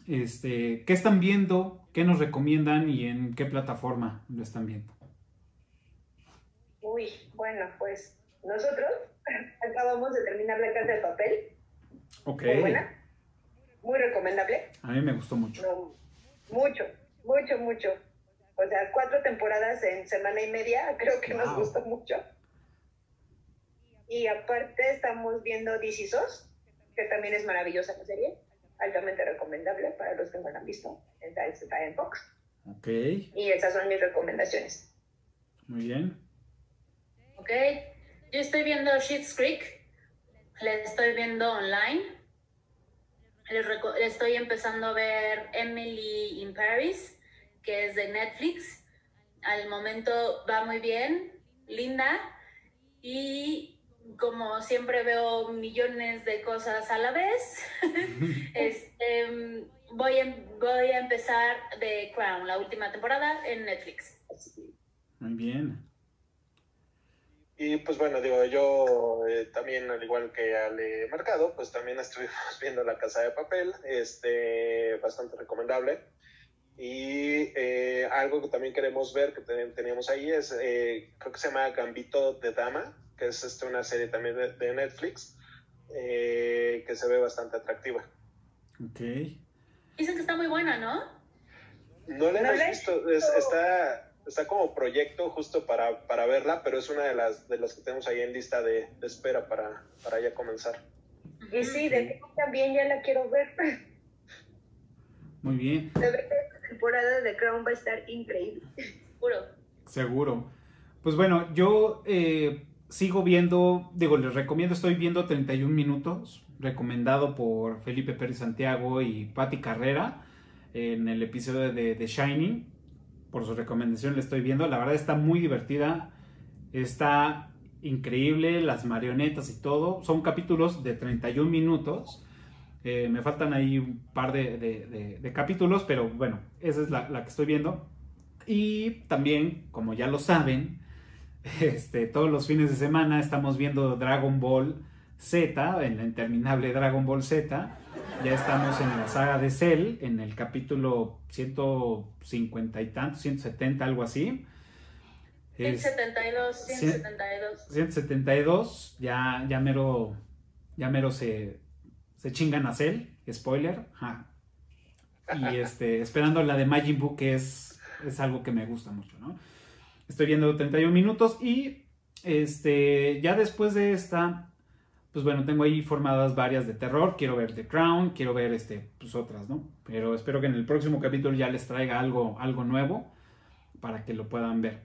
Speaker 1: Este, ¿Qué están viendo? ¿Qué nos recomiendan y en qué plataforma lo están viendo?
Speaker 5: Uy, bueno, pues nosotros acabamos de terminar La Casa de Papel.
Speaker 1: Ok.
Speaker 5: Muy buena. Muy recomendable.
Speaker 1: A mí me gustó mucho.
Speaker 5: mucho, mucho, mucho. O sea, cuatro temporadas en semana y media, creo que nos gustó mucho. Y aparte estamos viendo DC SOS, que también es maravillosa la serie, altamente recomendable para los que no la han visto. Está, está en Fox.
Speaker 1: Ok.
Speaker 5: Y esas son mis recomendaciones.
Speaker 1: Muy bien.
Speaker 3: Ok. Yo estoy viendo Sheets Creek. La estoy viendo online. estoy empezando a ver Emily in Paris, que es de Netflix. Al momento va muy bien, linda. Y como siempre veo millones de cosas a la vez, este, voy, a, voy a empezar The Crown, la última temporada en Netflix.
Speaker 1: Muy bien.
Speaker 4: Y pues bueno, digo, yo eh, también, al igual que Ale Mercado, pues también estuvimos viendo La Casa de Papel, este, bastante recomendable. Y eh, algo que también queremos ver, que teníamos ahí, es, eh, creo que se llama Gambito de Dama, que es este, una serie también de, Netflix, eh, que se ve bastante atractiva.
Speaker 1: Ok.
Speaker 3: Dicen que está muy buena, ¿no?
Speaker 4: No la hemos visto, está, está como proyecto justo para, para, verla, pero es una de las, de las que tenemos ahí en lista de, de espera para, para ya comenzar.
Speaker 5: Y sí, de también ya la quiero ver.
Speaker 1: Muy bien.
Speaker 5: La temporada de Crown va a estar increíble.
Speaker 3: Seguro.
Speaker 1: Seguro. Pues bueno, yo eh, sigo viendo, digo, les recomiendo, estoy viendo 31 minutos, recomendado por Felipe Pérez Santiago y Patti Carrera en el episodio de The Shining. Por su recomendación le estoy viendo. La verdad está muy divertida. Está increíble, las marionetas y todo. Son capítulos de 31 minutos. Eh, me faltan ahí un par de, capítulos, pero bueno, esa es la, la que estoy viendo. Y también, como ya lo saben, este, todos los fines de semana estamos viendo Dragon Ball Z, en la interminable Dragon Ball Z. Ya estamos en la saga de Cell, en el capítulo 150 y tanto, 170, algo así.
Speaker 3: 172, 172.
Speaker 1: 172, ya, ya mero, ya mero se, se chingan a Cell, spoiler. Y este, esperando la de Majin Buu, que es, es algo que me gusta mucho, ¿no? Estoy viendo 31 minutos y este, ya después de esta, pues bueno, tengo ahí formadas varias de terror. Quiero ver The Crown, quiero ver este, pues otras, ¿no? Pero espero que en el próximo capítulo ya les traiga algo, algo nuevo para que lo puedan ver.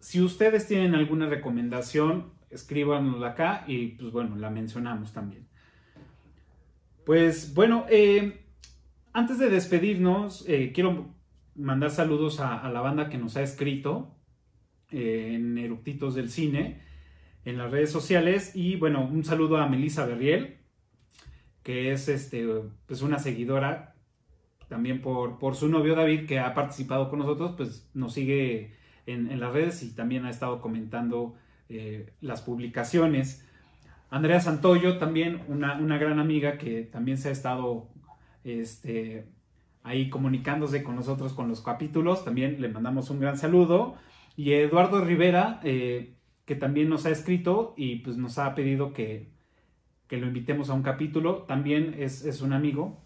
Speaker 1: Si ustedes tienen alguna recomendación, escríbanosla acá y pues bueno, la mencionamos también. Pues bueno, eh, antes de despedirnos, eh, quiero mandar saludos a, la banda que nos ha escrito eh, en Eructitos del Cine, en las redes sociales. Y bueno, un saludo a Melissa Berriel, que es este, pues una seguidora también por, por su novio David, que ha participado con nosotros, pues nos sigue en, las redes y también ha estado comentando eh, las publicaciones. Andrea Santoyo, también una, una, gran amiga que también se ha estado este, ahí comunicándose con nosotros con los capítulos, también le mandamos un gran saludo. Y Eduardo Rivera, eh, que también nos ha escrito y pues nos ha pedido que, que lo invitemos a un capítulo, también es, es un amigo.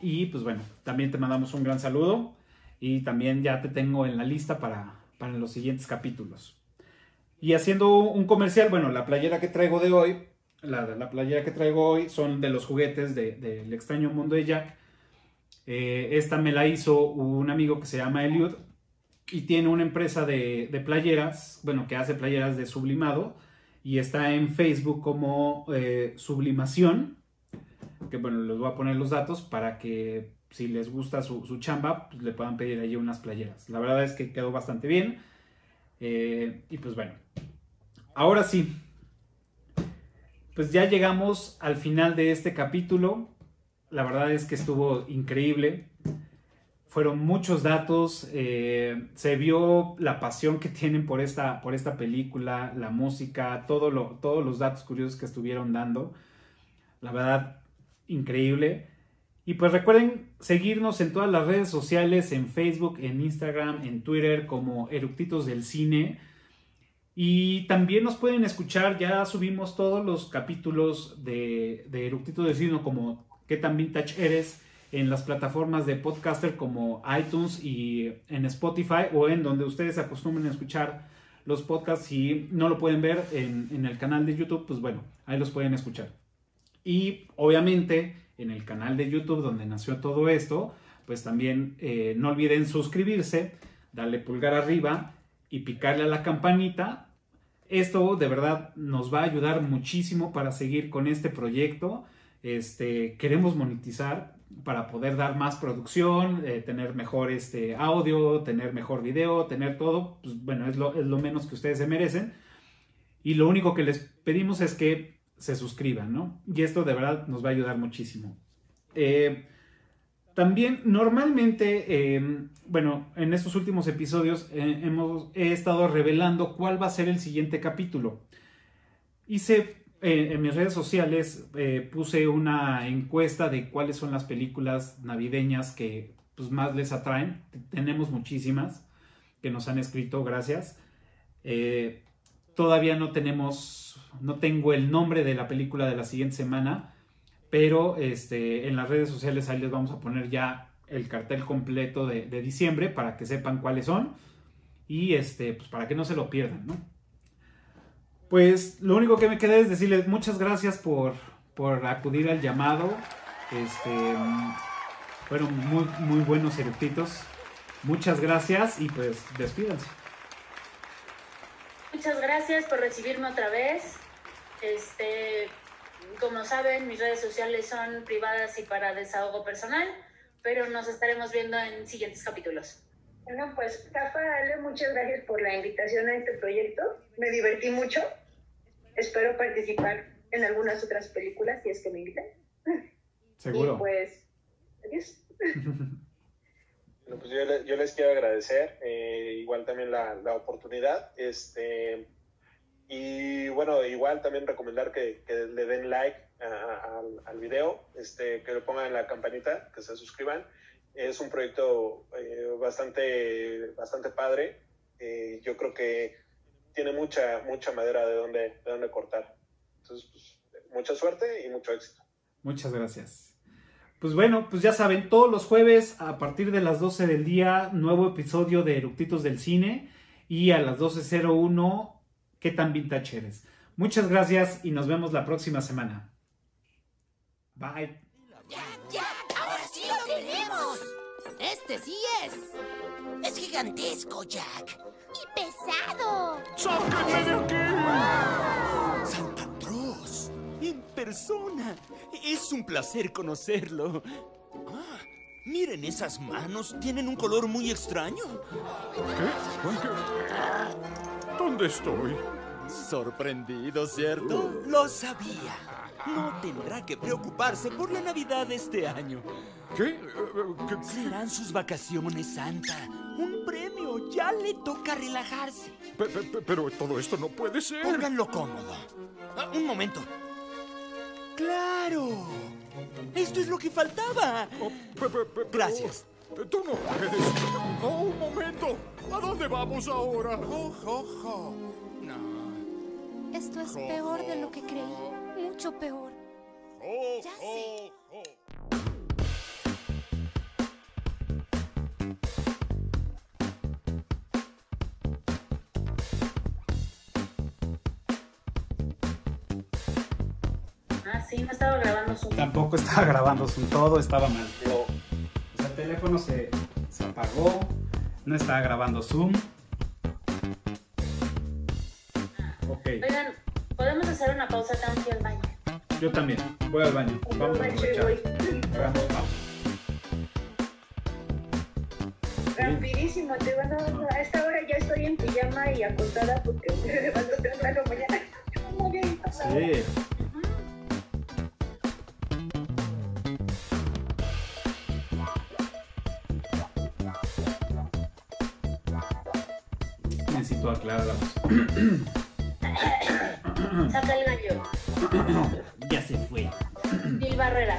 Speaker 1: Y pues bueno, también te mandamos un gran saludo y también ya te tengo en la lista para, para los siguientes capítulos. Y haciendo un comercial, bueno, la playera que traigo de hoy, la, la playera que traigo hoy son de los juguetes del de, extraño mundo de Jack. Eh, esta me la hizo un amigo que se llama Elliot y tiene una empresa de, de, playeras, bueno, que hace playeras de sublimado y está en Facebook como eh, Sublimación, que bueno, les voy a poner los datos para que si les gusta su, chamba, pues le puedan pedir allí unas playeras. La verdad es que quedó bastante bien. Eh, y pues bueno, ahora sí, pues ya llegamos al final de este capítulo. La verdad es que estuvo increíble. Fueron muchos datos. Eh, se vio la pasión que tienen por esta, por esta película, la música, todos los datos curiosos que estuvieron dando. La verdad, increíble. Y pues recuerden seguirnos en todas las redes sociales, en Facebook, en Instagram, en Twitter como Eructitos del Cine. Y también nos pueden escuchar, ya subimos todos los capítulos de, de Eructitos del Cine como ¿Qué tan vintage eres? en las plataformas de podcaster como iTunes y en Spotify o en donde ustedes acostumbren a escuchar los podcasts. Si no lo pueden ver en, en el canal de YouTube, pues bueno, ahí los pueden escuchar. Y obviamente en el canal de YouTube donde nació todo esto, pues también eh, no olviden suscribirse, darle pulgar arriba y picarle a la campanita. Esto de verdad nos va a ayudar muchísimo para seguir con este proyecto. Este, queremos monetizar para poder dar más producción, eh, tener mejor este, audio, tener mejor video, tener todo. Pues, bueno, es lo, menos que ustedes se merecen. Y lo único que les pedimos es que se suscriban, ¿no? Y esto de verdad nos va a ayudar muchísimo. Eh, también normalmente, eh, bueno, en estos últimos episodios eh, hemos, he estado revelando cuál va a ser el siguiente capítulo. Hice en mis redes sociales, puse una encuesta de cuáles son las películas navideñas que pues, más les atraen. Tenemos muchísimas que nos han escrito, gracias. todavía no tenemos no tengo el nombre de la película de la siguiente semana, pero este, en las redes sociales ahí les vamos a poner ya el cartel completo de, diciembre para que sepan cuáles son y este, pues para que no se lo pierdan, ¿no? Pues lo único que me queda es decirles muchas gracias por, por acudir al llamado. Este, fueron muy, muy buenos eructitos. Muchas gracias y pues despídanse.
Speaker 3: Muchas gracias por recibirme otra vez. Este, como saben, mis redes sociales son privadas y para desahogo personal, pero nos estaremos viendo en siguientes capítulos.
Speaker 5: Bueno, pues Cafa, Ale, muchas gracias por la invitación a este proyecto. Me divertí mucho. Espero participar en algunas otras películas si es que me invitan.
Speaker 1: Seguro.
Speaker 5: Y pues, adiós.
Speaker 4: Bueno, pues yo, les quiero agradecer, eh, igual también la, la oportunidad. Este, y bueno, igual también recomendar que, le den like al video, este, que le pongan la campanita, que se suscriban. Es un proyecto eh, bastante, bastante padre. Eh, yo creo que tiene mucha, mucha madera de donde, de donde cortar. Entonces, pues, mucha suerte y mucho éxito.
Speaker 1: Muchas gracias. Pues bueno, pues ya saben, todos los jueves a partir de las 12 del día, nuevo episodio de Eructitos del Cine y a las 12.01 qué tan vintage eres. Muchas gracias y nos vemos la próxima semana. Bye.
Speaker 6: Este es. Gigantesco, Jack. Y pesado.
Speaker 2: ¡Sáquenme de aquí! ¡Ah! ¡Santa Cruz!
Speaker 7: ¡En persona! Es un placer conocerlo. Ah, miren esas manos. Tienen un color muy extraño.
Speaker 2: ¿Qué? ¿Dónde estoy?
Speaker 7: Sorprendido, ¿cierto? Lo sabía. No tendrá que preocuparse por la Navidad de este año.
Speaker 2: ¿Qué? ¿Qué?
Speaker 7: Serán sus vacaciones, Santa. Un premio. Ya le toca relajarse.
Speaker 2: Pe- pe- pe- Pero todo esto no puede ser.
Speaker 7: Pónganlo cómodo. Ah, un momento. ¡Claro! Esto es lo que faltaba.
Speaker 2: Oh, pe- pero-
Speaker 7: Gracias.
Speaker 2: Tú no puedes. Oh, un momento. ¿A dónde vamos ahora?
Speaker 7: Jo, jo, jo.
Speaker 8: Esto es peor de lo que creí. Mucho peor. Ya
Speaker 2: oh.
Speaker 3: Ah, sí, no estaba grabando su.
Speaker 1: Tampoco estaba grabando Zoom, todo estaba mal. O sea, el teléfono se, se apagó, no estaba grabando Zoom. Ok,
Speaker 3: Oigan, podemos hacer una pausa, tengo que ir al baño.
Speaker 1: yo también, voy al baño. Vamos a aprovechar. Hagamos pausa.
Speaker 5: Rapidísimo, te van a... A esta hora ya estoy en pijama y acostada porque me levanto temprano mañana. Muy bien,
Speaker 1: Sí. Necesito aclarar
Speaker 3: Saca el gallo.
Speaker 7: Ya se fue.
Speaker 3: Gil Barrera.